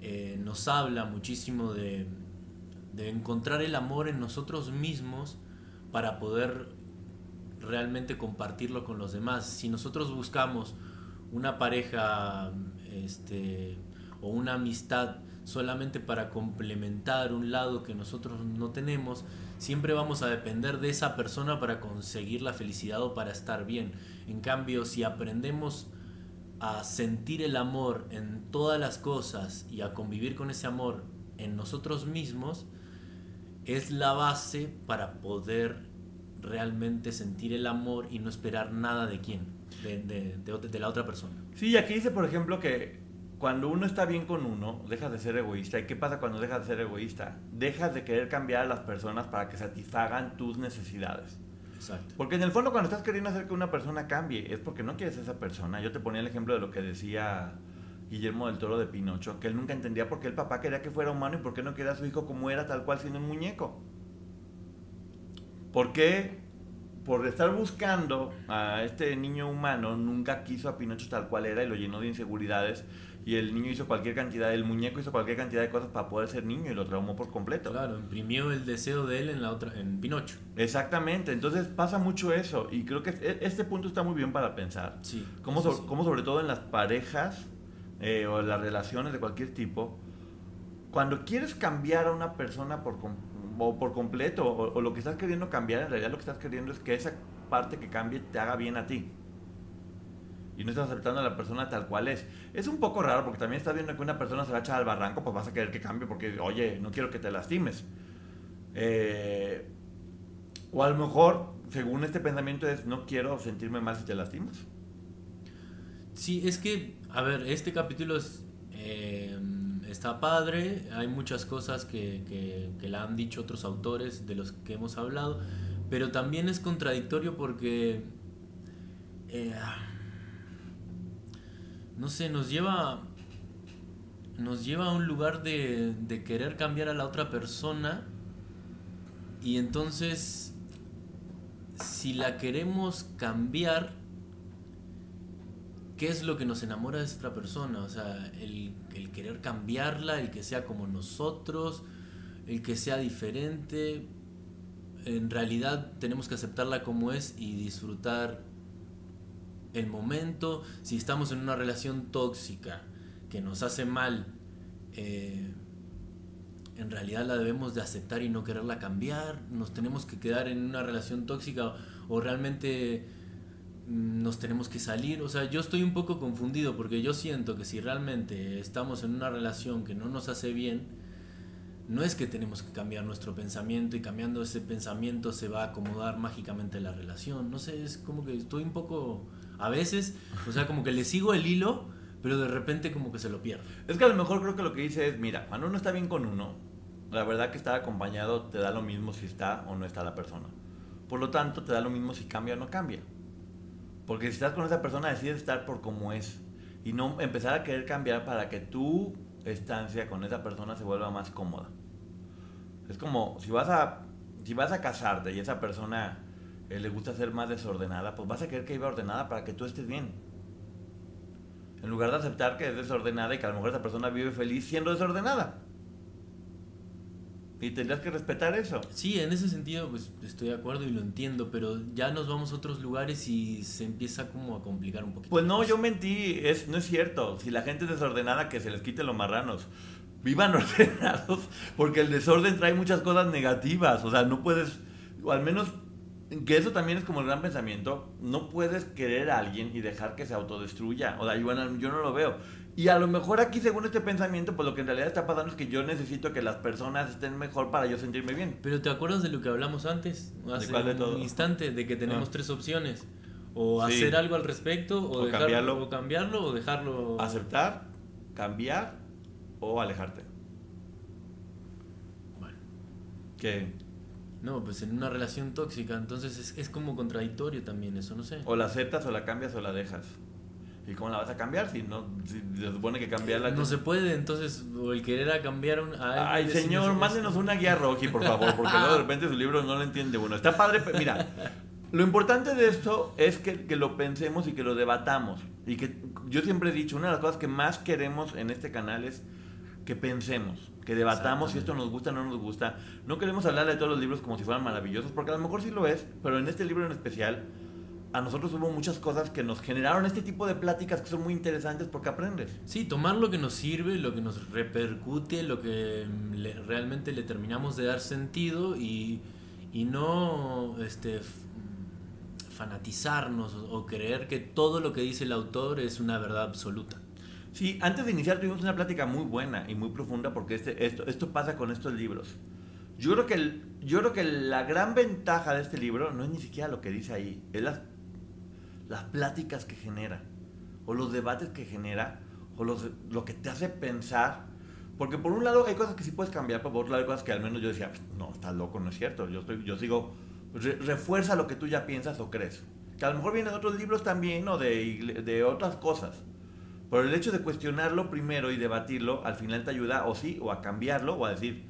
B: Eh, nos habla muchísimo de, de encontrar el amor en nosotros mismos para poder realmente compartirlo con los demás. Si nosotros buscamos una pareja este, o una amistad solamente para complementar un lado que nosotros no tenemos, siempre vamos a depender de esa persona para conseguir la felicidad o para estar bien. En cambio, si aprendemos a sentir el amor en todas las cosas y a convivir con ese amor en nosotros mismos, es la base para poder realmente sentir el amor y no esperar nada de quién, de, de, la otra persona.
A: Sí, aquí dice, por ejemplo, que cuando uno está bien con uno, dejas de ser egoísta. ¿Y qué pasa cuando dejas de ser egoísta? Dejas de querer cambiar a las personas para que satisfagan tus necesidades.
B: Exacto.
A: Porque en el fondo cuando estás queriendo hacer que una persona cambie, es porque no quieres a esa persona. Yo te ponía el ejemplo de lo que decía Guillermo del Toro de Pinocho, que él nunca entendía por qué el papá quería que fuera humano y por qué no quería a su hijo como era, tal cual, siendo un muñeco. ¿Por qué? Por estar buscando a este niño humano, nunca quiso a Pinocho tal cual era y lo llenó de inseguridades. Y el niño hizo cualquier cantidad, el muñeco hizo cualquier cantidad de cosas para poder ser niño y lo traumó por completo.
B: Claro, imprimió el deseo de él en la otra, en Pinocho.
A: Exactamente, entonces pasa mucho eso. Y creo que e, este punto está muy bien para pensar.
B: Sí.
A: Como, sobre todo en las parejas eh, o las relaciones de cualquier tipo, cuando quieres cambiar a una persona por, o por completo, o, lo que estás queriendo cambiar, en realidad lo que estás queriendo es que esa parte que cambie te haga bien a ti. Y no estás aceptando a la persona tal cual es. Es un poco raro porque también estás viendo que una persona se va a echar al barranco, pues vas a querer que cambie porque, oye, no quiero que te lastimes. Eh, o a lo mejor, según este pensamiento, es no quiero sentirme mal si te lastimas.
B: Sí, es que, a ver, este capítulo eh, está padre, hay muchas cosas que, que, que la han dicho otros autores de los que hemos hablado, pero también es contradictorio porque... Eh, no sé, nos lleva, nos lleva a un lugar de, de querer cambiar a la otra persona y entonces, si la queremos cambiar, ¿qué es lo que nos enamora de esta persona? O sea, el, el querer cambiarla, el que sea como nosotros, el que sea diferente. En realidad tenemos que aceptarla como es y disfrutar el momento. Si estamos en una relación tóxica que nos hace mal, eh, en realidad la debemos de aceptar y no quererla cambiar. Nos tenemos que quedar en una relación tóxica o realmente mm, nos tenemos que salir. O sea, yo estoy un poco confundido porque yo siento que si realmente estamos en una relación que no nos hace bien, no es que tenemos que cambiar nuestro pensamiento y cambiando ese pensamiento se va a acomodar mágicamente la relación. No sé, es como que estoy un poco, a veces, o sea, como que le sigo el hilo, pero de repente como que se lo pierdo.
A: Es que a lo mejor creo que lo que dice es, mira, cuando uno está bien con uno, la verdad que estar acompañado te da lo mismo si está o no está la persona. Por lo tanto, te da lo mismo si cambia o no cambia. Porque si estás con esa persona, decides estar por como es. Y no empezar a querer cambiar para que tu estancia con esa persona se vuelva más cómoda. Es como si vas a, si vas a casarte y esa persona eh, le gusta ser más desordenada, pues vas a querer que viva ordenada para que tú estés bien. En lugar de aceptar que es desordenada y que a lo mejor esa persona vive feliz siendo desordenada. Y tendrías que respetar eso.
B: Sí, en ese sentido pues estoy de acuerdo y lo entiendo, pero ya nos vamos a otros lugares y se empieza como a complicar un poquito.
A: Pues no, yo mentí, es, no es cierto. Si la gente es desordenada, que se les quite los marranos. Vivan <laughs> ordenados, porque el desorden trae muchas cosas negativas. O sea, no puedes, o al menos, que eso también es como el gran pensamiento, no puedes querer a alguien y dejar que se autodestruya. O sea, yo, yo no lo veo. Y a lo mejor aquí, según este pensamiento, pues lo que en realidad está pasando es que yo necesito que las personas estén mejor para yo sentirme bien.
B: Pero ¿te acuerdas de lo que hablamos antes? Hace un instante, de que tenemos ah. tres opciones. O hacer algo al respecto, o, dejarlo, cambiarlo. o cambiarlo, o dejarlo...
A: Aceptar, cambiar o alejarte.
B: Bueno.
A: ¿Qué?
B: No, pues en una relación tóxica, entonces es, es como contradictorio también eso, no sé.
A: O la aceptas, o la cambias, o la dejas. ¿Y cómo la vas a cambiar si no si se supone que cambiarla?
B: No se puede, entonces, o el querer a cambiar un...
A: Ay, señor, mándenos una guía roji, por favor, porque luego de repente su libro no lo entiende uno. Está padre, mira, <laughs> lo importante de esto es que, que, lo pensemos y que lo debatamos. Y que yo siempre he dicho, una de las cosas que más queremos en este canal es que pensemos, que debatamos si esto nos gusta o no nos gusta. No queremos hablar de todos los libros como si fueran maravillosos, porque a lo mejor sí lo es, pero en este libro en especial a nosotros hubo muchas cosas que nos generaron este tipo de pláticas que son muy interesantes porque aprendes.
B: Sí, tomar lo que nos sirve, lo que nos repercute, lo que realmente le terminamos de dar sentido y, y no este, fanatizarnos o, creer que todo lo que dice el autor es una verdad absoluta.
A: Sí, antes de iniciar tuvimos una plática muy buena y muy profunda porque este, esto, esto pasa con estos libros. Yo creo, que el, yo creo que la gran ventaja de este libro no es ni siquiera lo que dice ahí, es las las pláticas que genera, o los debates que genera, o los, lo que te hace pensar. Porque por un lado hay cosas que sí puedes cambiar, pero por otro lado hay cosas que al menos yo decía, no, estás loco, no es cierto. Yo, estoy, yo sigo, refuerza lo que tú ya piensas o crees. Que a lo mejor vienen otros libros también o de, de otras cosas. Pero el hecho de cuestionarlo primero y debatirlo, al final te ayuda o sí, o a cambiarlo, o a decir,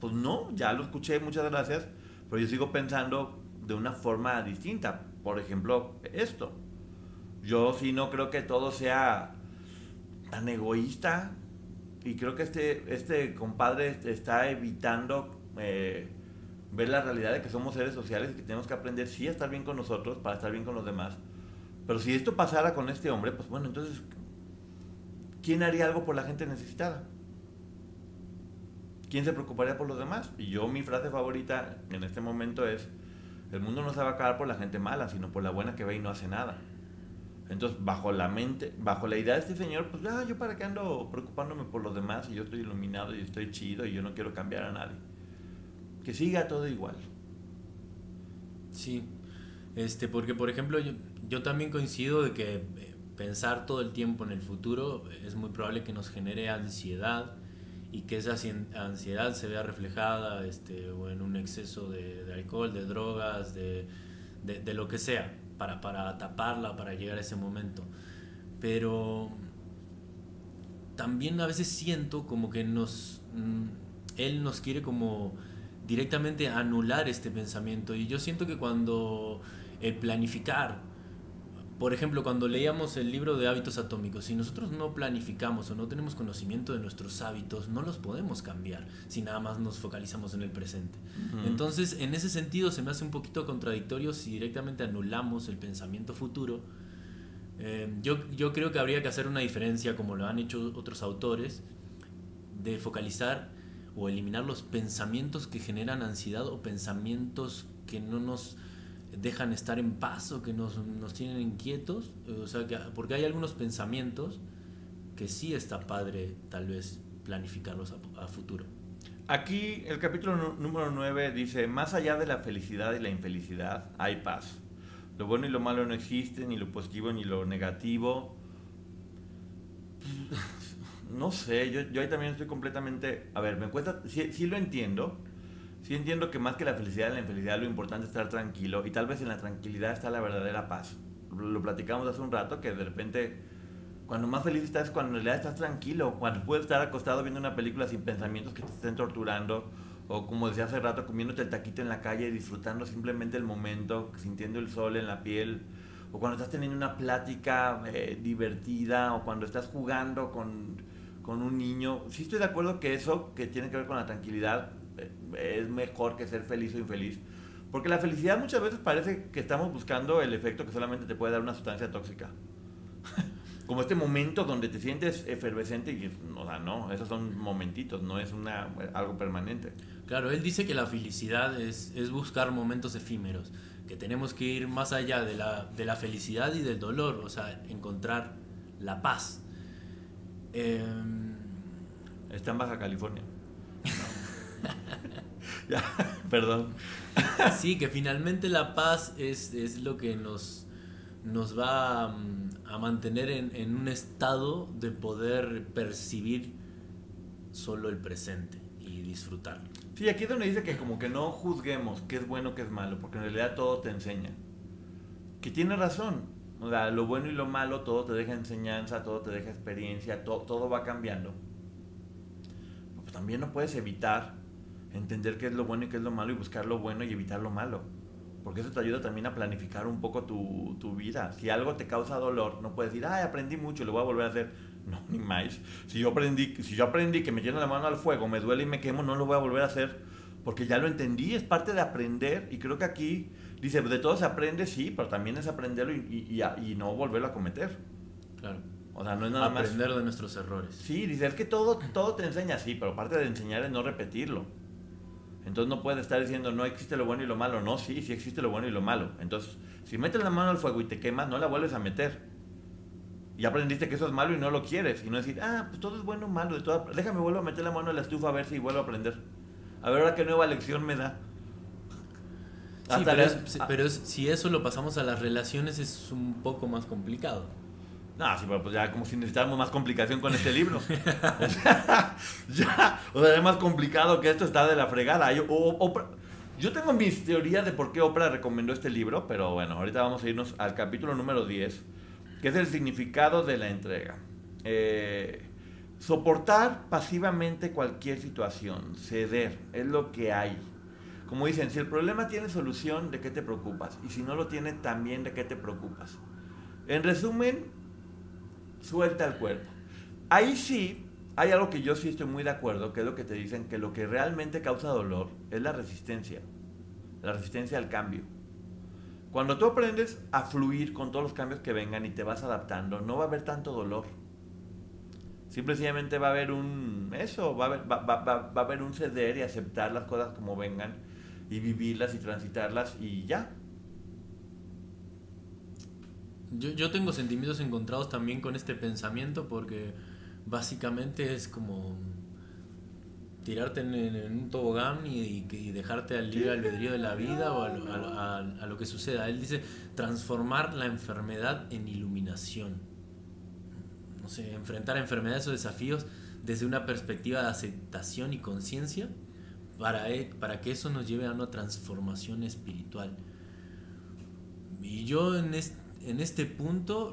A: pues no, ya lo escuché, muchas gracias, pero yo sigo pensando de una forma distinta. Por ejemplo, esto. Yo sí no creo que todo sea tan egoísta. Y creo que este, este compadre está evitando eh, ver la realidad de que somos seres sociales y que tenemos que aprender sí a estar bien con nosotros para estar bien con los demás. Pero si esto pasara con este hombre, pues bueno, entonces, ¿quién haría algo por la gente necesitada? ¿Quién se preocuparía por los demás? Y yo mi frase favorita en este momento es, el mundo no se va a acabar por la gente mala, sino por la buena que ve y no hace nada. Entonces, bajo la mente, bajo la idea de este señor, pues, ah, yo para qué ando preocupándome por los demás y yo estoy iluminado y estoy chido y yo no quiero cambiar a nadie. Que siga todo igual.
B: Sí, este, porque por ejemplo, yo, yo también coincido de que eh, pensar todo el tiempo en el futuro es muy probable que nos genere ansiedad y que esa ansiedad se vea reflejada este, o en un exceso de, alcohol, de drogas, de, de, lo que sea, para, para taparla, para llegar a ese momento. Pero también a veces siento como que nos, mm, él nos quiere como directamente anular este pensamiento. Y yo siento que cuando el planificar, por ejemplo, cuando leíamos el libro de hábitos atómicos, si nosotros no planificamos o no tenemos conocimiento de nuestros hábitos, no los podemos cambiar si nada más nos focalizamos en el presente. Entonces, en ese sentido, se me hace un poquito contradictorio si directamente anulamos el pensamiento futuro. Eh, yo, yo creo que habría que hacer una diferencia, como lo han hecho otros autores, de focalizar o eliminar los pensamientos que generan ansiedad o pensamientos que no nos dejan estar en paz o que nos, nos tienen inquietos. O sea, que, porque hay algunos pensamientos que sí está padre tal vez planificarlos a, futuro.
A: Aquí el capítulo número 9 dice, más allá de la felicidad y la infelicidad, hay paz. Lo bueno y lo malo no existen, ni lo positivo ni lo negativo. <laughs> No sé, yo, yo ahí también estoy completamente... A ver, me cuesta... Sí, sí lo entiendo, sí entiendo que más que la felicidad la infelicidad lo importante es estar tranquilo y tal vez en la tranquilidad está la verdadera paz. Lo platicamos hace un rato que de repente cuando más feliz estás es cuando en realidad estás tranquilo, cuando puedes estar acostado viendo una película sin pensamientos que te estén torturando o como decía hace rato comiéndote el taquito en la calle y disfrutando simplemente el momento, sintiendo el sol en la piel o cuando estás teniendo una plática eh, divertida o cuando estás jugando con, con un niño. Sí estoy de acuerdo que eso que tiene que ver con la tranquilidad es mejor que ser feliz o infeliz. Porque la felicidad muchas veces parece que estamos buscando el efecto que solamente te puede dar una sustancia tóxica. <laughs> Como este momento donde te sientes efervescente y, o sea, no, esos son momentitos, no es una, algo permanente.
B: Claro, él dice que la felicidad es, es buscar momentos efímeros, que tenemos que ir más allá de la, de la felicidad y del dolor, o sea, encontrar la paz. Eh,
A: Está en Baja California. <laughs> ya, perdón.
B: sí, que finalmente la paz es, es lo que nos, nos va a, a mantener en, en, un estado de poder percibir solo el presente y disfrutarlo.
A: Sí, aquí es donde dice que como que no juzguemos qué es bueno, qué es malo, porque en realidad todo te enseña. Que tiene razón. O sea, lo bueno y lo malo, todo te deja enseñanza, todo te deja experiencia, todo, todo va cambiando. Pues también no puedes evitar entender qué es lo bueno y qué es lo malo y buscar lo bueno y evitar lo malo. Porque eso te ayuda también a planificar un poco tu, tu vida. Si algo te causa dolor, no puedes decir, ay, aprendí mucho, lo voy a volver a hacer. No, <laughs> ni más. Si yo aprendí, si yo aprendí que me lleno la mano al fuego, me duele y me quemo, no lo voy a volver a hacer. Porque ya lo entendí, es parte de aprender. Y creo que aquí dice, de todo se aprende, sí, pero también es aprenderlo y, y, y, y no volverlo a cometer.
B: Claro.
A: O sea, no es nada
B: Aprender
A: más...
B: Aprender de nuestros errores.
A: Sí, dice, es que todo, todo te enseña, sí, pero parte de enseñar es no repetirlo. Entonces no puedes estar diciendo no existe lo bueno y lo malo. No, sí, sí existe lo bueno y lo malo. Entonces, si metes la mano al fuego y te quemas, no la vuelves a meter. Y aprendiste que eso es malo y no lo quieres. Y no decir, ah, pues todo es bueno o malo. De toda... Déjame vuelvo a meter la mano en la estufa a ver si vuelvo a aprender. A ver ahora qué nueva lección me da.
B: Sí, pero, es, pero es, si eso lo pasamos a las relaciones es un poco más complicado.
A: No, sí, pero pues ya como si necesitáramos más complicación con este libro. o <laughs> sea, <laughs> ya, o sea, es más complicado que esto está de la fregada. Yo, Oprah, yo tengo mis teorías de por qué Oprah recomendó este libro, pero bueno, ahorita vamos a irnos al capítulo número 10, que es el significado de la entrega. Eh, soportar pasivamente cualquier situación, ceder, es lo que hay. Como dicen, si el problema tiene solución, ¿de qué te preocupas? Y si no lo tiene, también ¿de qué te preocupas? En resumen, suelta el cuerpo. Ahí sí, hay algo que yo sí estoy muy de acuerdo, que es lo que te dicen, que lo que realmente causa dolor es la resistencia, la resistencia al cambio. Cuando tú aprendes a fluir con todos los cambios que vengan y te vas adaptando, no va a haber tanto dolor. Simplemente va a haber un eso, va a haber, va, a haber un ceder y aceptar las cosas como vengan y vivirlas y transitarlas y ya,
B: yo, yo, tengo sentimientos encontrados también con este pensamiento porque básicamente es como tirarte en, en un tobogán y, y, dejarte al libre albedrío de la vida o a lo, a, a, a lo, que suceda. Él dice transformar la enfermedad en iluminación. No sé, enfrentar enfermedades o desafíos desde una perspectiva de aceptación y conciencia para, para que eso nos lleve a una transformación espiritual. Y yo en este en este punto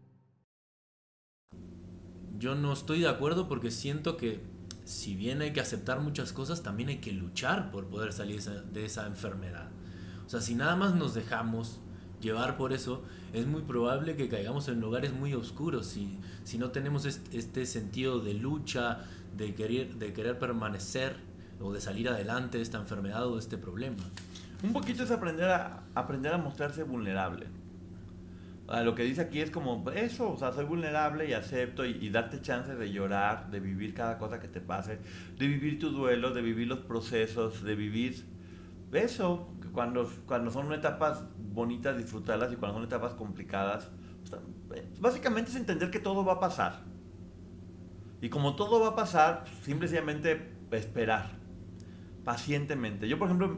B: Yo no estoy de acuerdo porque siento que si bien hay que aceptar muchas cosas, también hay que luchar por poder salir de esa enfermedad. O sea, si nada más nos dejamos llevar por eso, es muy probable que caigamos en lugares muy oscuros si, si no tenemos este sentido de lucha, de querer, de querer permanecer o de salir adelante de esta enfermedad o de este problema.
A: Un poquito es aprender a, aprender a mostrarse vulnerable lo que dice aquí es como eso, o sea, soy vulnerable y acepto y, darte chance de llorar, de vivir cada cosa que te pase, de vivir tu duelo, de vivir los procesos, de vivir eso, cuando, cuando son etapas bonitas, disfrutarlas y cuando son etapas complicadas. básicamente es entender que todo va a pasar. Y como todo va a pasar, simplemente esperar, pacientemente. Yo, por ejemplo,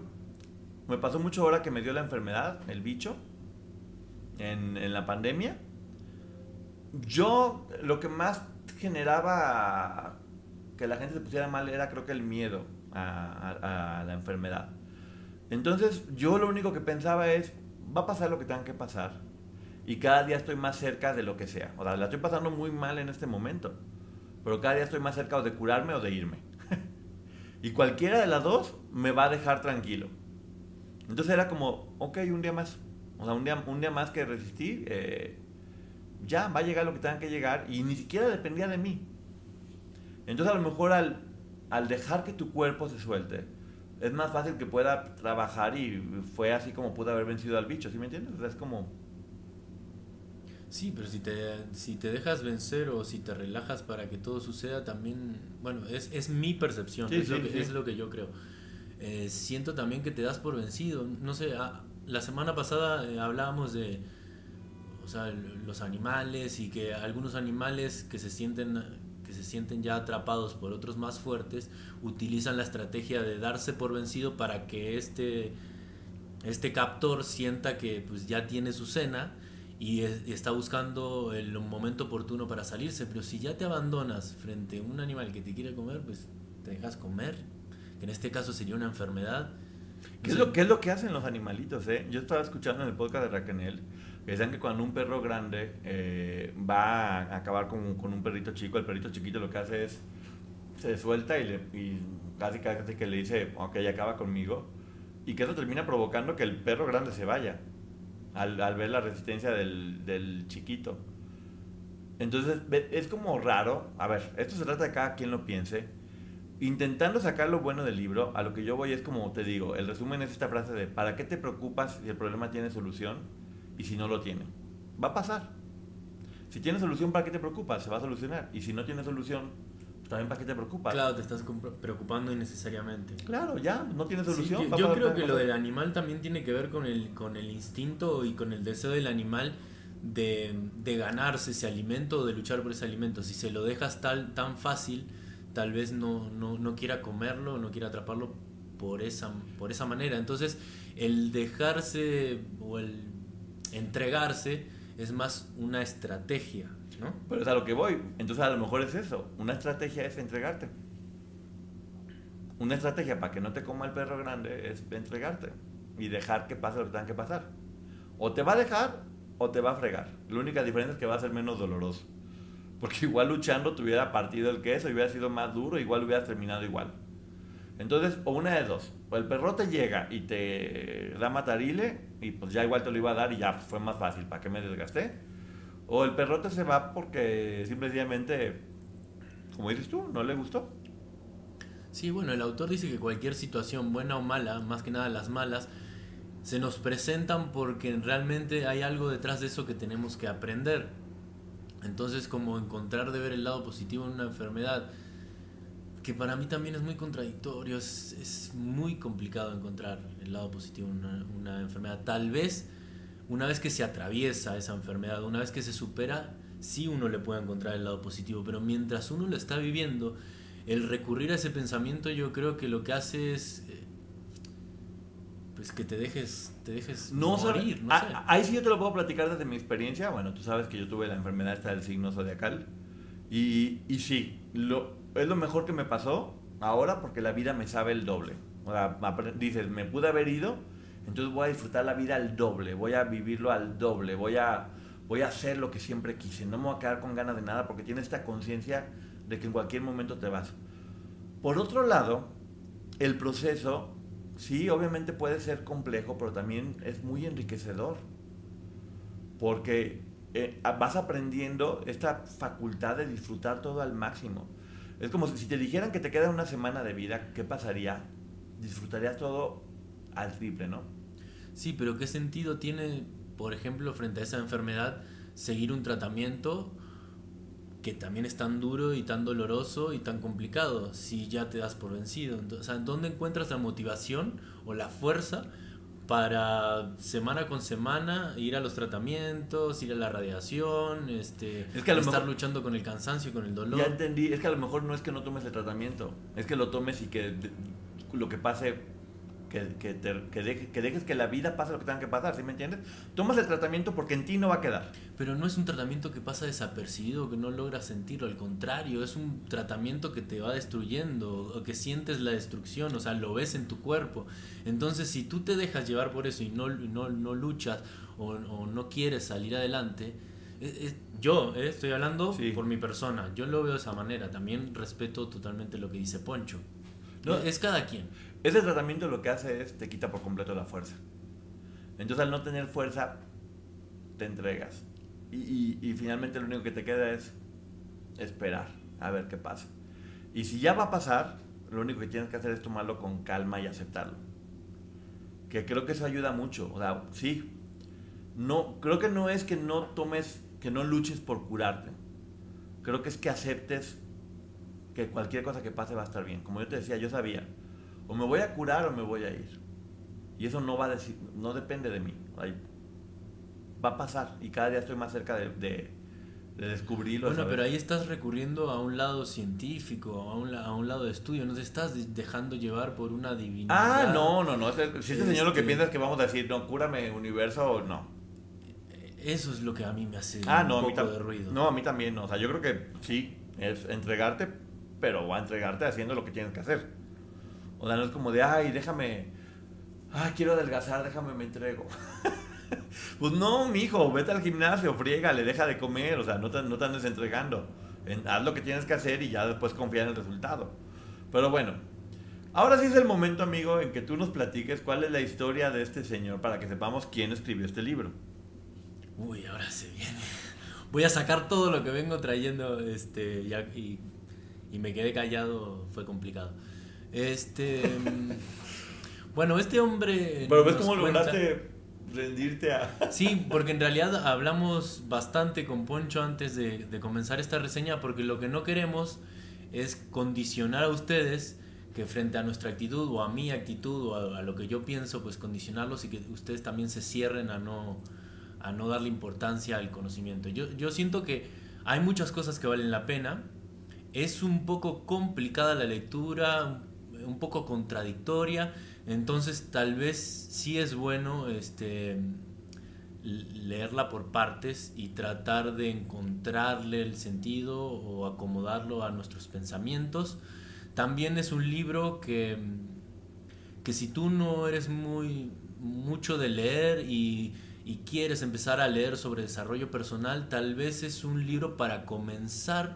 A: me pasó mucho ahora que me dio la enfermedad, el bicho en, la pandemia, yo lo que más generaba que la gente se pusiera mal era creo que el miedo a, la enfermedad. Entonces yo lo único que pensaba es, va a pasar lo que tenga que pasar. Y cada día estoy más cerca de lo que sea. O sea, la estoy pasando muy mal en este momento. Pero cada día estoy más cerca de curarme o de irme. <laughs> y cualquiera de las dos me va a dejar tranquilo. Entonces era como, ok, un día más. O sea, un día, un día más que resistí, eh, ya va a llegar lo que tenga que llegar y ni siquiera dependía de mí. Entonces a lo mejor al, al dejar que tu cuerpo se suelte, es más fácil que pueda trabajar y fue así como pudo haber vencido al bicho, ¿sí me entiendes? es como...
B: Sí, pero si te, si te dejas vencer o si te relajas para que todo suceda, también, bueno, es, es mi percepción, es, lo que, es, lo que, yo creo. Eh, siento también que te das por vencido. No sé, la semana pasada eh, hablábamos de o sea, los animales y que algunos animales que se sienten que se sienten ya atrapados por otros más fuertes utilizan la estrategia de darse por vencido para que este este captor sienta que pues ya tiene su cena y, está buscando el momento oportuno para salirse, pero si ya te abandonas frente a un animal que te quiere comer, pues te dejas comer, que en este caso sería una enfermedad
A: ¿Qué, es lo, ¿Qué es lo que hacen los animalitos? Eh? Yo estaba escuchando en el podcast de Raquel que decían que cuando un perro grande eh, va a acabar con, con, un perrito chico, el perrito chiquito lo que hace es se suelta y, le, y casi casi que le dice, ok, acaba conmigo. Y que eso termina provocando que el perro grande se vaya al, al ver la resistencia del, del chiquito. Entonces es como raro. A ver, esto se trata de cada quien lo piense intentando sacar lo bueno del libro, a lo que yo voy es como te digo, el resumen es esta frase de ¿para qué te preocupas si el problema tiene solución y si no lo tiene? Va a pasar. Si tiene solución, ¿para qué te preocupas? Se va a solucionar. Y si no tiene solución, pues también ¿para qué te preocupas?
B: Claro, te estás preocupando innecesariamente.
A: Claro, ya, no tiene solución.
B: yo, creo que lo del animal también tiene que ver con el, con el instinto y con el deseo del animal de, de ganarse ese alimento o de luchar por ese alimento. Si se lo dejas tal, tan fácil tal vez no, no, quiera comerlo, no quiera atraparlo por esa, por esa manera. Entonces, el dejarse o el entregarse es más una estrategia, ¿no?
A: Pero es a lo que voy. Entonces, a lo mejor es eso. Una estrategia es entregarte. Una estrategia para que no te coma el perro grande es entregarte y dejar que pase lo que tenga que pasar. O te va a dejar o te va a fregar. La única diferencia es que va a ser menos doloroso. Porque igual luchando te hubiera partido el queso, hubiera sido más duro, igual hubiera terminado igual. Entonces, o una de dos, o el perro te llega y te da matarile, y pues ya igual te lo iba a dar y ya fue más fácil, ¿para qué me desgasté? O el perrote se va porque simplemente, como dices tú, no le gustó.
B: Sí, bueno, el autor dice que cualquier situación, buena o mala, más que nada las malas, se nos presentan porque realmente hay algo detrás de eso que tenemos que aprender. Entonces, como encontrar de ver el lado positivo en una enfermedad, que para mí también es muy contradictorio, es, muy complicado encontrar el lado positivo en una, enfermedad. Tal vez una vez que se atraviesa esa enfermedad, una vez que se supera, sí uno le puede encontrar el lado positivo, pero mientras uno lo está viviendo, el recurrir a ese pensamiento yo creo que lo que hace es eh, pues que te dejes te dejes
A: No,
B: morir, no
A: a-
B: sé.
A: a- ahí sí yo te lo puedo platicar desde mi experiencia. Bueno, tú sabes que yo tuve la enfermedad esta del signo zodiacal. Y, y sí, lo, es lo mejor que me pasó ahora porque la vida me sabe el doble. O sea, dices, me pude haber ido, entonces voy a disfrutar la vida al doble, voy a vivirlo al doble, voy a, voy a hacer lo que siempre quise, no me voy a quedar con ganas de nada porque tienes esta conciencia de que en cualquier momento te vas. Por otro lado, el proceso, sí, obviamente puede ser complejo, pero también es muy enriquecedor. Porque eh, vas aprendiendo esta facultad de disfrutar todo al máximo. Es como si te dijeran que te queda una semana de vida, ¿qué pasaría? Disfrutarías todo al triple, ¿no?
B: Sí, pero ¿qué sentido tiene, por ejemplo, frente a esa enfermedad, seguir un tratamiento que también es tan duro y tan doloroso y tan complicado si ya te das por vencido? Entonces, o sea, ¿dónde encuentras la motivación o la fuerza para semana con semana ir a los tratamientos, ir a la radiación, este,
A: Es que a lo
B: estar
A: mejor-
B: luchando con el cansancio y con el dolor?
A: Ya entendí, es que a lo mejor no es que no tomes el tratamiento, es que lo tomes y que lo que pase, que, que, te- que deje- que dejes que la vida pase lo que tenga que pasar, ¿sí me entiendes? Tomas el tratamiento porque en ti no va a quedar.
B: Pero no es un tratamiento que pasa desapercibido, que no logras sentirlo, al contrario, es un tratamiento que te va destruyendo, o que sientes la destrucción, o sea, lo ves en tu cuerpo. Entonces, si tú te dejas llevar por eso y no, no, no luchas o, o no quieres salir adelante, es- es- yo eh, estoy hablando
A: Sí.
B: por mi persona, yo lo veo de esa manera, también respeto totalmente lo que dice Poncho.
A: No.
B: es, es cada quien.
A: Ese tratamiento lo que hace es te quita por completo la fuerza. Entonces al no tener fuerza, te entregas. Y, y- y finalmente lo único que te queda es esperar a ver qué pasa. Y si ya va a pasar, lo único que tienes que hacer es tomarlo con calma y aceptarlo. Que creo que eso ayuda mucho. O sea, sí. No, creo que no es que no tomes, que no luches por curarte. Creo que es que aceptes que cualquier cosa que pase va a estar bien. Como yo te decía, yo sabía, o me voy a curar o me voy a ir. Y eso no va a decir, no depende de mí. Va a pasar y cada día estoy más cerca de, de, de descubrirlo. de
B: Bueno, pero ahí estás recurriendo a un lado científico, a un, a un lado de estudio, no te estás de- dejando llevar por una divinidad.
A: Ah, no, no, no. Si este señor lo que
B: Este-
A: piensa es que vamos a decir, no, cúrame universo, no.
B: Eso es lo que a mí me hace
A: Ah,
B: un
A: no,
B: poco de ruido.
A: no, a mí también. no. O sea, yo creo que sí, es entregarte, pero va a entregarte haciendo lo que tienes que hacer. O sea, no es como de, ay, déjame, ay, quiero adelgazar, déjame, me entrego. <laughs> pues no, mijo, vete al gimnasio, friégale, deja de comer, o sea, no te, no te andes entregando. En- haz lo que tienes que hacer y ya después confía en el resultado. Pero bueno, ahora sí es el momento, amigo, en que tú nos platiques cuál es la historia de este señor para que sepamos quién escribió este libro.
B: Uy, ahora se viene. Voy a sacar todo lo que vengo trayendo este, ya- y, y me quedé callado, fue complicado. Este. mm, bueno, este hombre.
A: Pero ves cómo
B: cuenta-
A: lograste rendirte a... <laughs>
B: Sí, porque en realidad hablamos bastante con Poncho antes de, de comenzar esta reseña, porque lo que no queremos es condicionar a ustedes que frente a nuestra actitud o a mi actitud o a, a lo que yo pienso, pues condicionarlos y que ustedes también se cierren a no, a no darle importancia al conocimiento. Yo, yo siento que hay muchas cosas que valen la pena. Es un poco complicada la lectura, un, poco contradictoria. Entonces tal vez sí es bueno este, leerla por partes y tratar de encontrarle el sentido o acomodarlo a nuestros pensamientos. También es un libro que, que si tú no eres muy mucho de leer y, y quieres empezar a leer sobre desarrollo personal, tal vez es un libro para comenzar,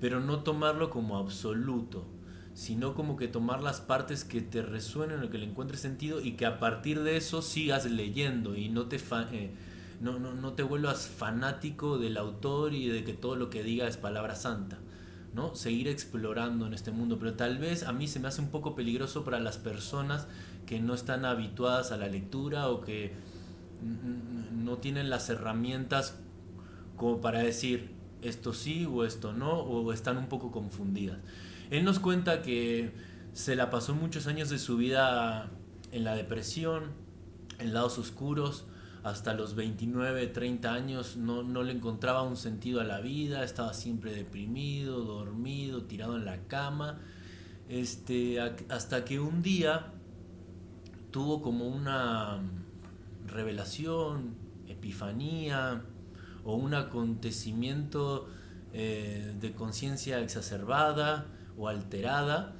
B: pero no tomarlo como absoluto sino como que tomar las partes que te resuenen o que le encuentres sentido y que a partir de eso sigas leyendo y no te, eh, no, no, no te vuelvas fanático del autor y de que todo lo que diga es palabra santa. ¿no? Seguir explorando en este mundo, pero tal vez a mí se me hace un poco peligroso para las personas que no están habituadas a la lectura o que no tienen las herramientas como para decir esto sí o esto no, o están un poco confundidas. Él nos cuenta que se la pasó muchos años de su vida en la depresión, en lados oscuros, hasta los 29, 30 años no, no, le encontraba un sentido a la vida, estaba siempre deprimido, dormido, tirado en la cama, este, hasta que un día tuvo como una revelación, epifanía o un acontecimiento eh, de conciencia exacerbada o alterada,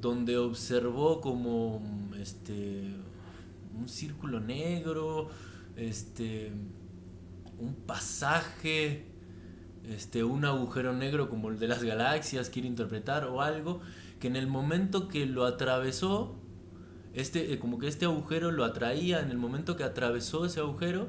B: donde observó como este, un círculo negro, este, un pasaje, este, un agujero negro como el de las galaxias, quiere interpretar, o algo, que en el momento que lo atravesó, este, eh, como que este agujero lo atraía, en el momento que atravesó ese agujero,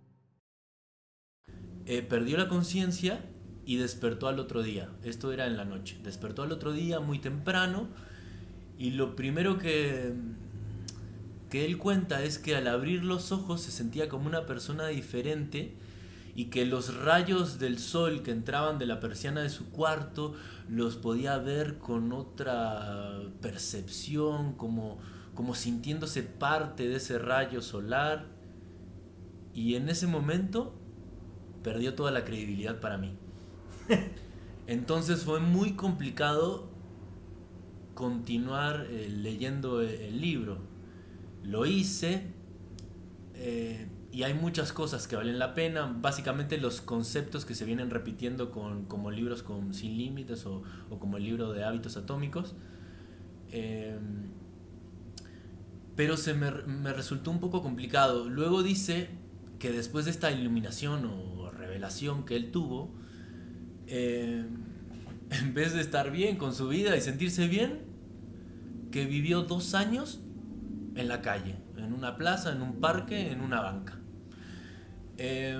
B: Eh, perdió la conciencia y despertó al otro día. Esto era en la noche. Despertó al otro día muy temprano y lo primero que, que él cuenta es que al abrir los ojos se sentía como una persona diferente y que los rayos del sol que entraban de la persiana de su cuarto los podía ver con otra percepción, como, como sintiéndose parte de ese rayo solar. Y en ese momento perdió toda la credibilidad para mí. <laughs> Entonces fue muy complicado continuar eh, leyendo el libro. Lo hice eh, y hay muchas cosas que valen la pena. Básicamente los conceptos que se vienen repitiendo con, como libros con Sin Límites o, como el libro de hábitos atómicos. Em, pero se me, me resultó un poco complicado. Luego dice que después de esta iluminación o revelación que él tuvo, eh, <laughs> en vez de estar bien con su vida y sentirse bien, que vivió dos años en la calle, en una plaza, en un parque, en una banca. Eh,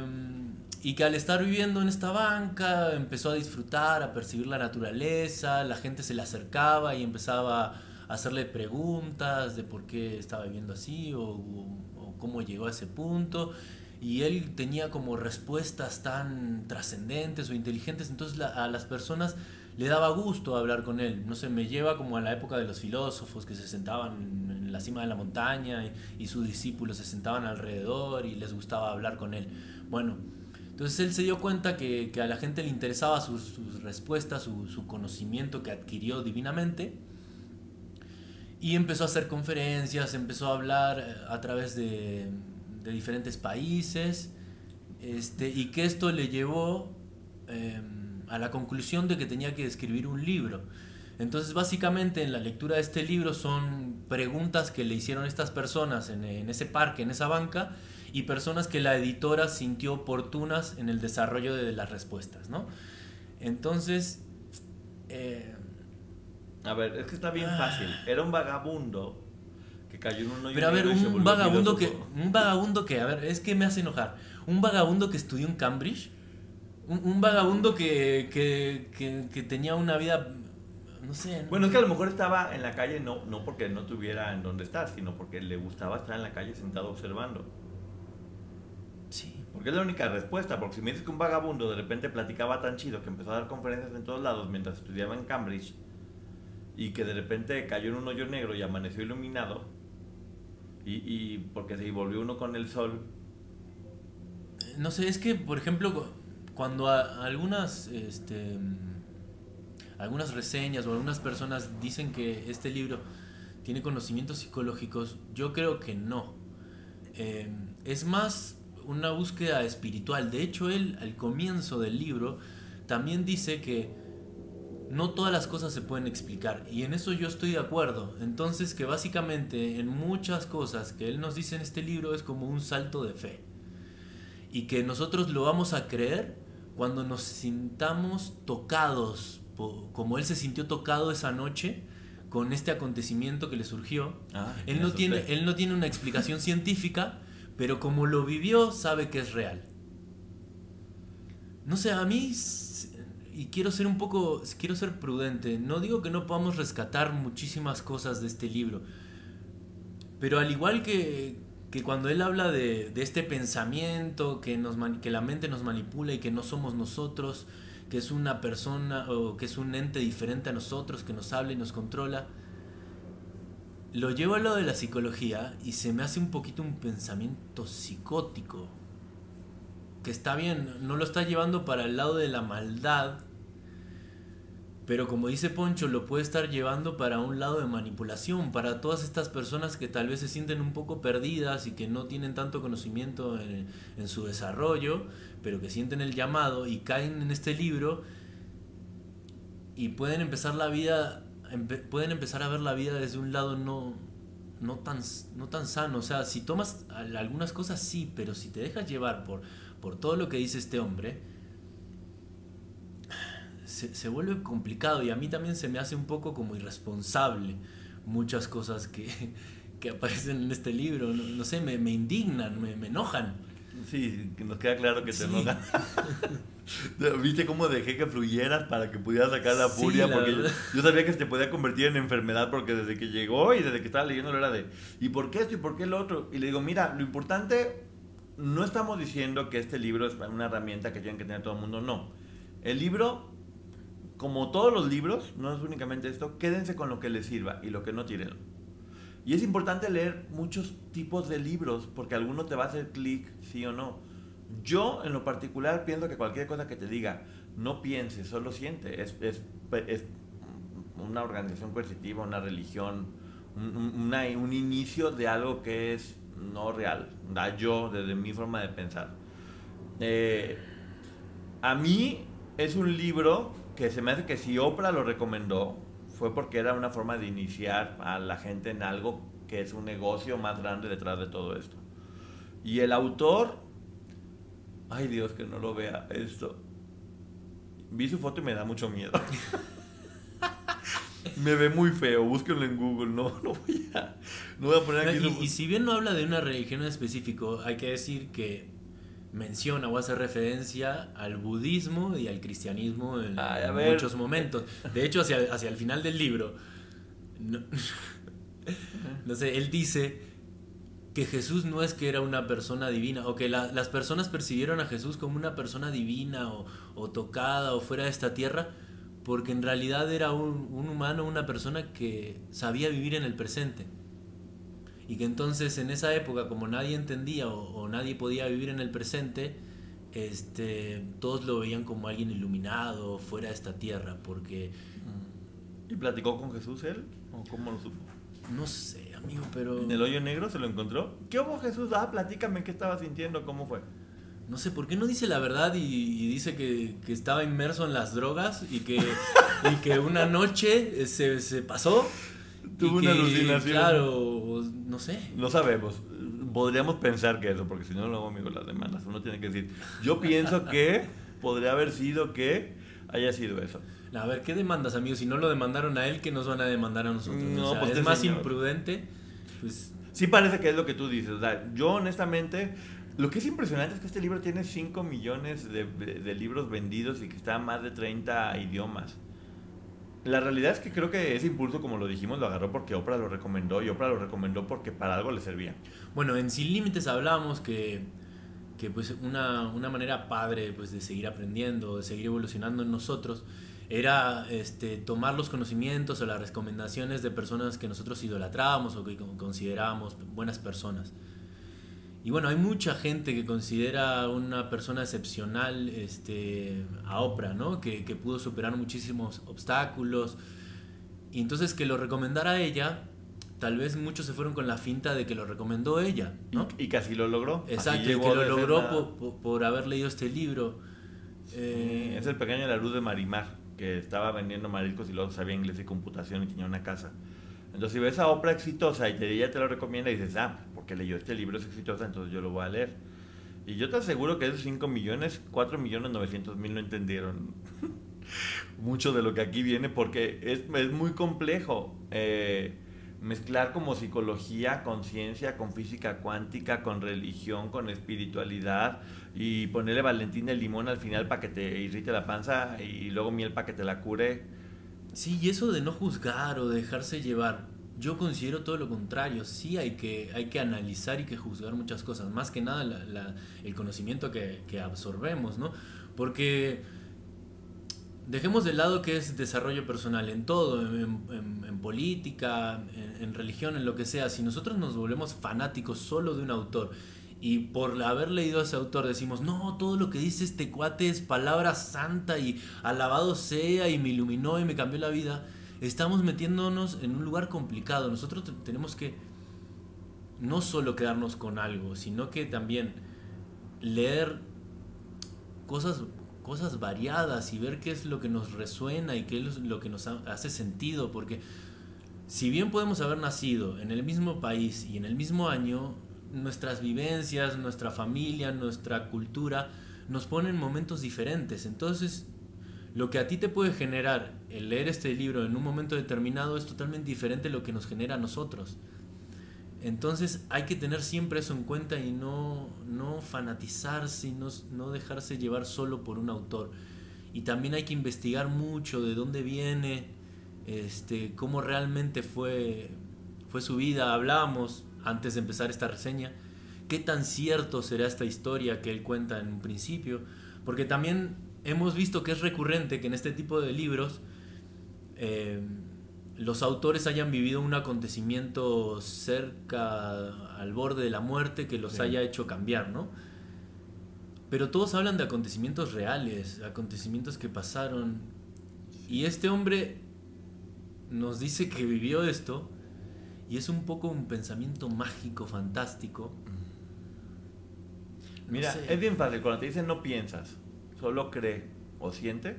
B: y que al estar viviendo en esta banca empezó a disfrutar, a percibir la naturaleza, la gente se le acercaba y empezaba a hacerle preguntas de por qué estaba viviendo así o, o cómo llegó a ese punto y él tenía como respuestas tan trascendentes o inteligentes, entonces a las personas le daba gusto hablar con él. No sé, me lleva como a la época de los filósofos que se sentaban en la cima de la montaña y, sus discípulos se sentaban alrededor y les gustaba hablar con él. Bueno, entonces él se dio cuenta que, a la gente le interesaba sus, respuestas, su, su, conocimiento que adquirió divinamente. Y empezó a hacer conferencias, empezó a hablar eh, a través de, de diferentes países, este, y que esto le llevó em, a la conclusión de que tenía que escribir un libro. Entonces, básicamente, en la lectura de este libro son preguntas que le hicieron estas personas en, ese parque, en esa banca, y personas que la editora sintió oportunas en el desarrollo de las respuestas, ¿no? Entonces... Eh,
A: a ver, es que está bien fácil. Era un vagabundo cayó
B: Pero a ver, un vagabundo que. Un vagabundo que, a ver, es que me hace enojar. Un vagabundo que estudió en Cambridge. Un, vagabundo que, que, tenía una vida. No sé.
A: Bueno, es que a lo mejor estaba en la calle no, no porque no tuviera en dónde estar, sino porque le gustaba estar en la calle sentado observando.
B: Sí.
A: Porque es la única respuesta. Porque si me dices que un vagabundo de repente platicaba tan chido que empezó a dar conferencias en todos lados mientras estudiaba en Cambridge y que de repente cayó en un hoyo negro y amaneció iluminado, y, y porque se volvió uno con el sol.
B: No sé, es que, por ejemplo, cuando algunas, este, algunas reseñas o algunas personas dicen que este libro tiene conocimientos psicológicos, yo creo que no. Eh, es más una búsqueda espiritual. De hecho, él al comienzo del libro también dice que no todas las cosas se pueden explicar y en eso yo estoy de acuerdo. Entonces que básicamente en muchas cosas que él nos dice en este libro es como un salto de fe y que nosotros lo vamos a creer cuando nos sintamos tocados, como él se sintió tocado esa noche con este acontecimiento que le surgió. Ah, él, no tiene, él no tiene una explicación <laughs> científica, pero como lo vivió, sabe que es real. No sé, a mí, y quiero ser un poco, quiero ser prudente, no digo que no podamos rescatar muchísimas cosas de este libro, pero al igual que, que cuando él habla de, de este pensamiento, que, nos, que la mente nos manipula y que no somos nosotros, que es una persona o que es un ente diferente a nosotros, que nos habla y nos controla, lo llevo al lado de la psicología y se me hace un poquito un pensamiento psicótico. Que está bien, no lo está llevando para el lado de la maldad, pero como dice Poncho, lo puede estar llevando para un lado de manipulación, para todas estas personas que tal vez se sienten un poco perdidas y que no tienen tanto conocimiento en, en su desarrollo, pero que sienten el llamado y caen en este libro y pueden empezar la vida pueden empezar a ver la vida desde un lado no, no, tan, no tan sano. O sea, si tomas algunas cosas sí, pero si te dejas llevar por, por todo lo que dice este hombre, se, vuelve complicado y a mí también se me hace un poco como irresponsable muchas cosas que, <laughs> aparecen en este libro. No, sé, me, indignan, me, me enojan.
A: Sí, nos queda claro que te enojan. <laughs> ¿Viste cómo dejé que fluyeras para que pudieras sacar la furia? porque yo, sabía que se te podía convertir en enfermedad porque desde que llegó y desde que estaba leyendo era de, ¿y por qué esto y por qué lo otro? Y le digo, mira, lo importante, no estamos diciendo que este libro es una herramienta que tiene que tener todo el mundo, no. El libro, como todos los libros, no es únicamente esto, quédense con lo que les sirva y lo que no tiren. Y es importante leer muchos tipos de libros porque alguno te va a hacer clic, sí o no yo, en lo particular, pienso que cualquier cosa que te diga, no piense, solo siente, es, es, es una organización coercitiva, una religión, un, un, inicio de algo que es no real, da yo desde mi forma de pensar. Eh, a mí es un libro que se me hace que si Oprah lo recomendó, fue porque era una forma de iniciar a la gente en algo que es un negocio más grande detrás de todo esto. Y el autor Ay Dios, que no lo vea esto. Vi su foto y me da mucho miedo. <laughs> me ve muy feo, búsquenlo en Google, no, no voy a, no voy a poner
B: aquí. Y, si bien no habla de una religión en específico, hay que decir que menciona o hace referencia al budismo y al cristianismo en, muchos momentos. De hecho, hacia, hacia el final del libro, <laughs> no sé, él dice que Jesús no es que era una persona divina, o que las personas percibieron a Jesús como una persona divina o, tocada o fuera de esta tierra, porque en realidad era un, humano, una persona que sabía vivir en el presente. Y que entonces en esa época, como nadie entendía o, nadie podía vivir en el presente, este, todos lo veían como alguien iluminado fuera de esta tierra, porque...
A: ¿Y platicó con Jesús él? ¿O cómo lo supo?
B: No sé, amigo, pero.
A: ¿En el hoyo negro se lo encontró? ¿Qué hubo Jesús? Ah, platícame qué estaba sintiendo, cómo fue.
B: No sé, ¿por qué no dice la verdad y, dice que, estaba inmerso en las drogas y que, <laughs> y que una noche se, se pasó?
A: Tuvo una alucinación.
B: Claro, no sé.
A: No sabemos. Podríamos pensar que eso, porque si no, luego, amigo, las demandas. Uno tiene que decir, yo pienso <laughs> que podría haber sido que haya sido eso.
B: A ver, ¿qué demandas, amigos? Si no lo demandaron a él, ¿qué nos van a demandar a nosotros? No, pues es más imprudente. Pues...
A: Sí parece que es lo que tú dices. yo honestamente, lo que es impresionante es que este libro tiene 5 millones de, de, libros vendidos y que está en más de 30 idiomas. La realidad es que creo que ese impulso, como lo dijimos, lo agarró porque Oprah lo recomendó y Oprah lo recomendó porque para algo le servía.
B: Bueno, en Sin Límites hablábamos que, que pues una, una manera padre pues, de seguir aprendiendo, de seguir evolucionando en nosotros, era este, tomar los conocimientos o las recomendaciones de personas que nosotros idolatrábamos o que considerábamos buenas personas. Y bueno, hay mucha gente que considera una persona excepcional este, a Oprah, ¿no? Que, que pudo superar muchísimos obstáculos. Y entonces que lo recomendara ella, tal vez muchos se fueron con la finta de que lo recomendó ella, ¿no?
A: Y, casi lo logró.
B: Exacto, y que lo logró por, por, haber leído este libro.
A: Eh, es el pequeño de la luz de Marimar que estaba vendiendo mariscos y luego sabía inglés y computación y tenía una casa. Entonces, si ves a Oprah exitosa y ella te lo recomienda y dices, ah, porque leyó este libro, es exitosa, entonces yo lo voy a leer. Y yo te aseguro que esos 5 millones, 4 millones 900 mil no entendieron <laughs> mucho de lo que aquí viene porque es, es muy complejo. Eh, mezclar como psicología, conciencia, con física cuántica, con religión, con espiritualidad y ponerle Valentín de limón al final para que te irrite la panza y luego miel para que te la cure.
B: Sí, y eso de no juzgar o dejarse llevar, yo considero todo lo contrario. Sí hay que, hay que analizar y que juzgar muchas cosas, más que nada el conocimiento que, que absorbemos, ¿no? Porque dejemos de lado que es desarrollo personal en todo, en, política, en, religión, en lo que sea. Si nosotros nos volvemos fanáticos solo de un autor y por haber leído a ese autor decimos, no, todo lo que dice este cuate es palabra santa y alabado sea y me iluminó y me cambió la vida, estamos metiéndonos en un lugar complicado. Nosotros tenemos que no solo quedarnos con algo, sino que también leer cosas cosas variadas y ver qué es lo que nos resuena y qué es lo que nos hace sentido, porque si bien podemos haber nacido en el mismo país y en el mismo año, nuestras vivencias, nuestra familia, nuestra cultura nos ponen momentos diferentes. Entonces, lo que a ti te puede generar el leer este libro en un momento determinado es totalmente diferente a lo que nos genera a nosotros. Entonces hay que tener siempre eso en cuenta y no, no fanatizarse y no, dejarse llevar solo por un autor. Y también hay que investigar mucho de dónde viene, este, cómo realmente fue, fue su vida. Hablábamos antes de empezar esta reseña, qué tan cierto será esta historia que él cuenta en un principio. Porque también hemos visto que es recurrente que en este tipo de libros eh, los autores hayan vivido un acontecimiento cerca al borde de la muerte que los haya hecho cambiar, ¿no? Pero todos hablan de acontecimientos reales, acontecimientos que pasaron. Y este hombre nos dice que vivió esto y es un poco un pensamiento mágico, fantástico.
A: Mira, es bien fácil, cuando te dicen no piensas, solo cree o siente,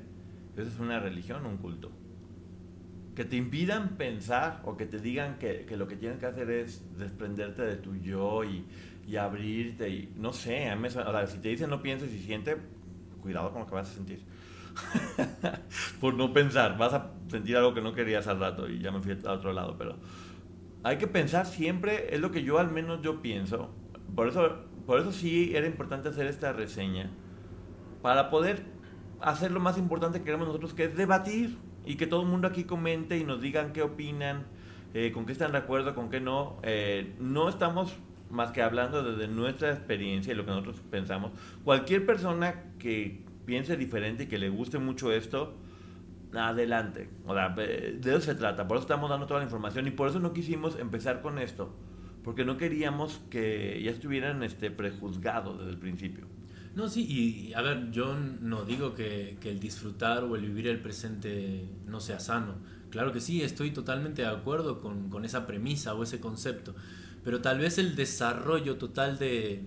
A: eso es una religión o un culto que te impidan pensar o que te digan que, lo que tienes que hacer es desprenderte de tu yo y, abrirte y no sé, a mí si te dicen no pienses y siente, cuidado con lo que vas a sentir. <laughs> Por no pensar, vas a sentir algo que no querías al rato y ya me fui a otro lado, pero hay que pensar siempre, es lo que yo al menos yo pienso. Por eso, por eso sí era importante hacer esta reseña, para poder hacer lo más importante que queremos nosotros, que es debatir y que todo el mundo aquí comente y nos digan qué opinan, eh, con qué están de acuerdo, con qué no. Eh, no estamos más que hablando desde nuestra experiencia y lo que nosotros pensamos. Cualquier persona que piense diferente y que le guste mucho esto, adelante. O sea, de eso se trata. Por eso estamos dando toda la información y por eso no quisimos empezar con esto. Porque no queríamos que ya estuvieran este, prejuzgados desde el principio.
B: No, sí, y a ver, yo no digo que, el disfrutar o el vivir el presente no sea sano. Claro que sí, estoy totalmente de acuerdo con, esa premisa o ese concepto. Pero tal vez el desarrollo total de,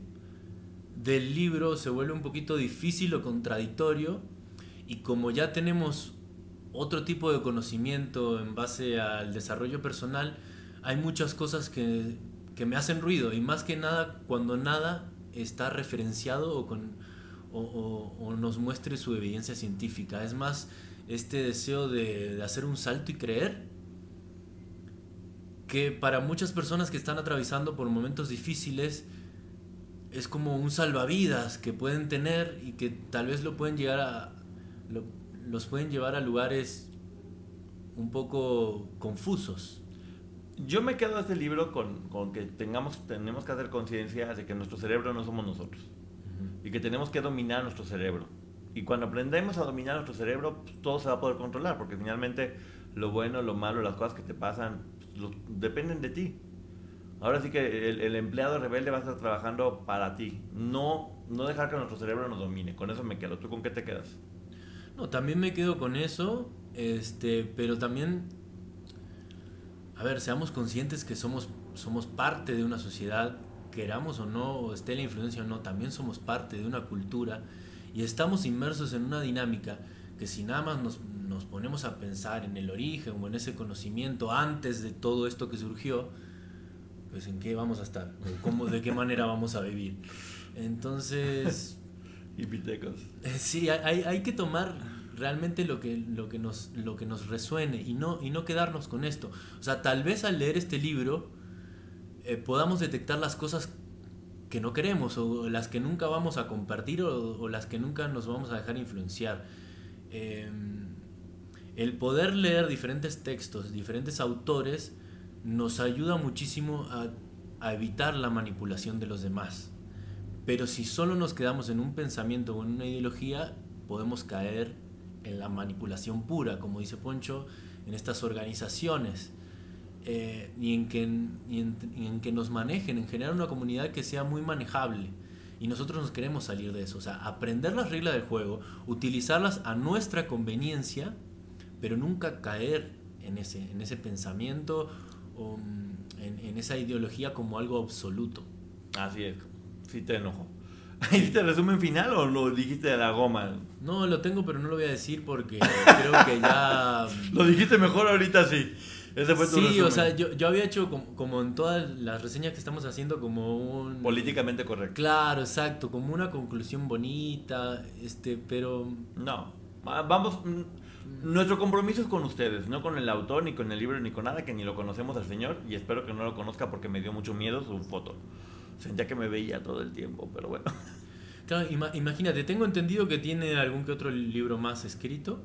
B: del libro se vuelve un poquito difícil o contradictorio. Y como ya tenemos otro tipo de conocimiento en base al desarrollo personal, hay muchas cosas que, que me hacen ruido. Y más que nada, cuando nada está referenciado o, con, o, nos muestre su evidencia científica. Es más este deseo de, hacer un salto y creer que para muchas personas que están atravesando por momentos difíciles es como un salvavidas que pueden tener y que tal vez lo pueden llegar a los pueden llevar a lugares un poco confusos
A: yo me quedo de este libro con, con que tengamos, tenemos que hacer conciencia de que nuestro cerebro no somos nosotros y que tenemos que dominar nuestro cerebro. Y cuando aprendemos a dominar nuestro cerebro, pues, todo se va a poder controlar, porque finalmente lo bueno, lo malo, las cosas que te pasan, pues, dependen de ti. Ahora sí que el, empleado rebelde va a estar trabajando para ti, no, no dejar que nuestro cerebro nos domine. Con eso me quedo. ¿Tú con qué te quedas?
B: No, también me quedo con eso, este, pero también a ver, seamos conscientes que somos, somos parte de una sociedad, queramos o no, esté la influencia o no, también somos parte de una cultura y estamos inmersos en una dinámica que si nada más nos, nos ponemos a pensar en el origen o en ese conocimiento antes de todo esto que surgió, pues en qué vamos a estar, cómo, de qué manera vamos a vivir. Entonces... <laughs>
A: y pitecos.
B: Sí, hay, hay que tomar realmente lo que, lo que, nos, lo que nos resuene y no, y no quedarnos con esto. O sea, tal vez al leer este libro eh, podamos detectar las cosas que no queremos o las que nunca vamos a compartir o, las que nunca nos vamos a dejar influenciar. Em, el poder leer diferentes textos, diferentes autores, nos ayuda muchísimo a, a evitar la manipulación de los demás. Pero si solo nos quedamos en un pensamiento o en una ideología, podemos caer en la manipulación pura, como dice Poncho, en estas organizaciones. Eh, y, en que, en, que nos manejen, en generar una comunidad que sea muy manejable. Y nosotros nos queremos salir de eso. O sea, aprender las reglas del juego, utilizarlas a nuestra conveniencia, pero nunca caer en ese, en ese pensamiento o mm, en, en esa ideología como algo absoluto.
A: Así es, sí te enojo. <laughs> ¿Hiciste el resumen final o lo dijiste de la goma?
B: No, lo tengo, pero no lo voy a decir porque creo que ya. <laughs>
A: lo dijiste mejor ahorita, sí. Ese fue tu
B: Sí, o sea, yo, yo había hecho como, en todas las reseñas que estamos haciendo como un...
A: Políticamente correcto.
B: Claro, exacto, como una conclusión bonita, este, pero...
A: No, vamos... Mm, nuestro compromiso es con ustedes, no con el autor, ni con el libro, ni con nada, que ni lo conocemos al señor, y espero que no lo conozca porque me dio mucho miedo su foto. Sentía que me veía todo el tiempo, pero bueno. <laughs>
B: Claro, imagínate, tengo entendido que tiene algún que otro libro más escrito,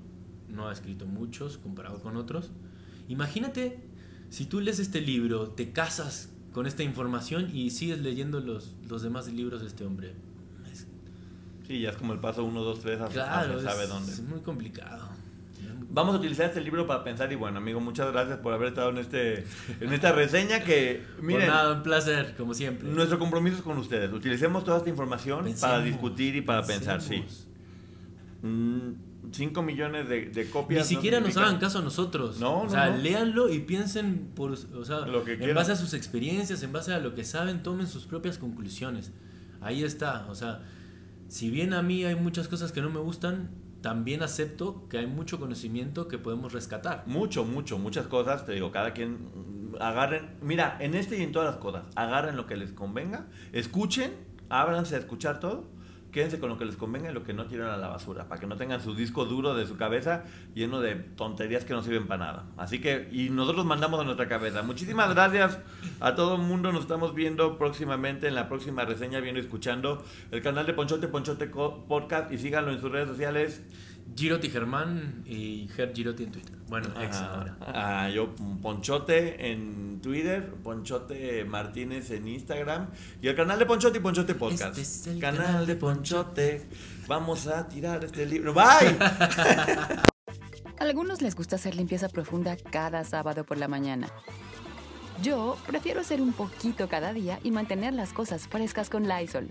B: no ha escrito muchos comparado con otros, Imagínate si tú lees este libro, te casas con esta información y sigues leyendo los, los demás libros de este hombre.
A: Sí, ya es como el paso 1, 2, 3,
B: claro, sabe dónde. Es muy complicado.
A: Vamos a utilizar este libro para pensar y bueno, amigo, muchas gracias por haber estado en este en esta reseña que
B: miren, por nada, un placer, como siempre.
A: Nuestro compromiso es con ustedes. Utilicemos toda esta información para discutir y para pensar, sí. Mm, 5 millones de, copias.
B: Ni siquiera nos hagan caso a nosotros. No, no, o sea, léanlo y piensen por, o sea, en base a sus experiencias, en base a lo que saben, tomen sus propias conclusiones. Ahí está. O sea, si bien a mí hay muchas cosas que no me gustan, también acepto que hay mucho conocimiento que podemos rescatar.
A: Mucho, mucho, muchas cosas. Te digo, cada quien agarren. Mira, en este y en todas las cosas, agarren lo que les convenga, escuchen, ábranse a escuchar todo quédense con lo que les convenga y lo que no tiren a la basura, para que no tengan su disco duro de su cabeza lleno de tonterías que no sirven para nada. Así que, y nosotros mandamos a nuestra cabeza. Muchísimas gracias a todo el mundo, nos estamos viendo próximamente en la próxima reseña, viendo y escuchando el canal de Ponchote, Ponchote Podcast y síganlo en sus redes sociales.
B: Giroti Germán y Ger Giroti en Twitter. Bueno, ex ahora.
A: Ah, yo Ponchote en Twitter, Ponchote Martínez en Instagram y el canal de Ponchote y Ponchote Podcast. Este es el canal, de Ponchote. Vamos a tirar este libro. Bye. <laughs>
C: algunos les gusta hacer limpieza profunda cada sábado por la mañana. Yo prefiero hacer un poquito cada día y mantener las cosas frescas con Lysol.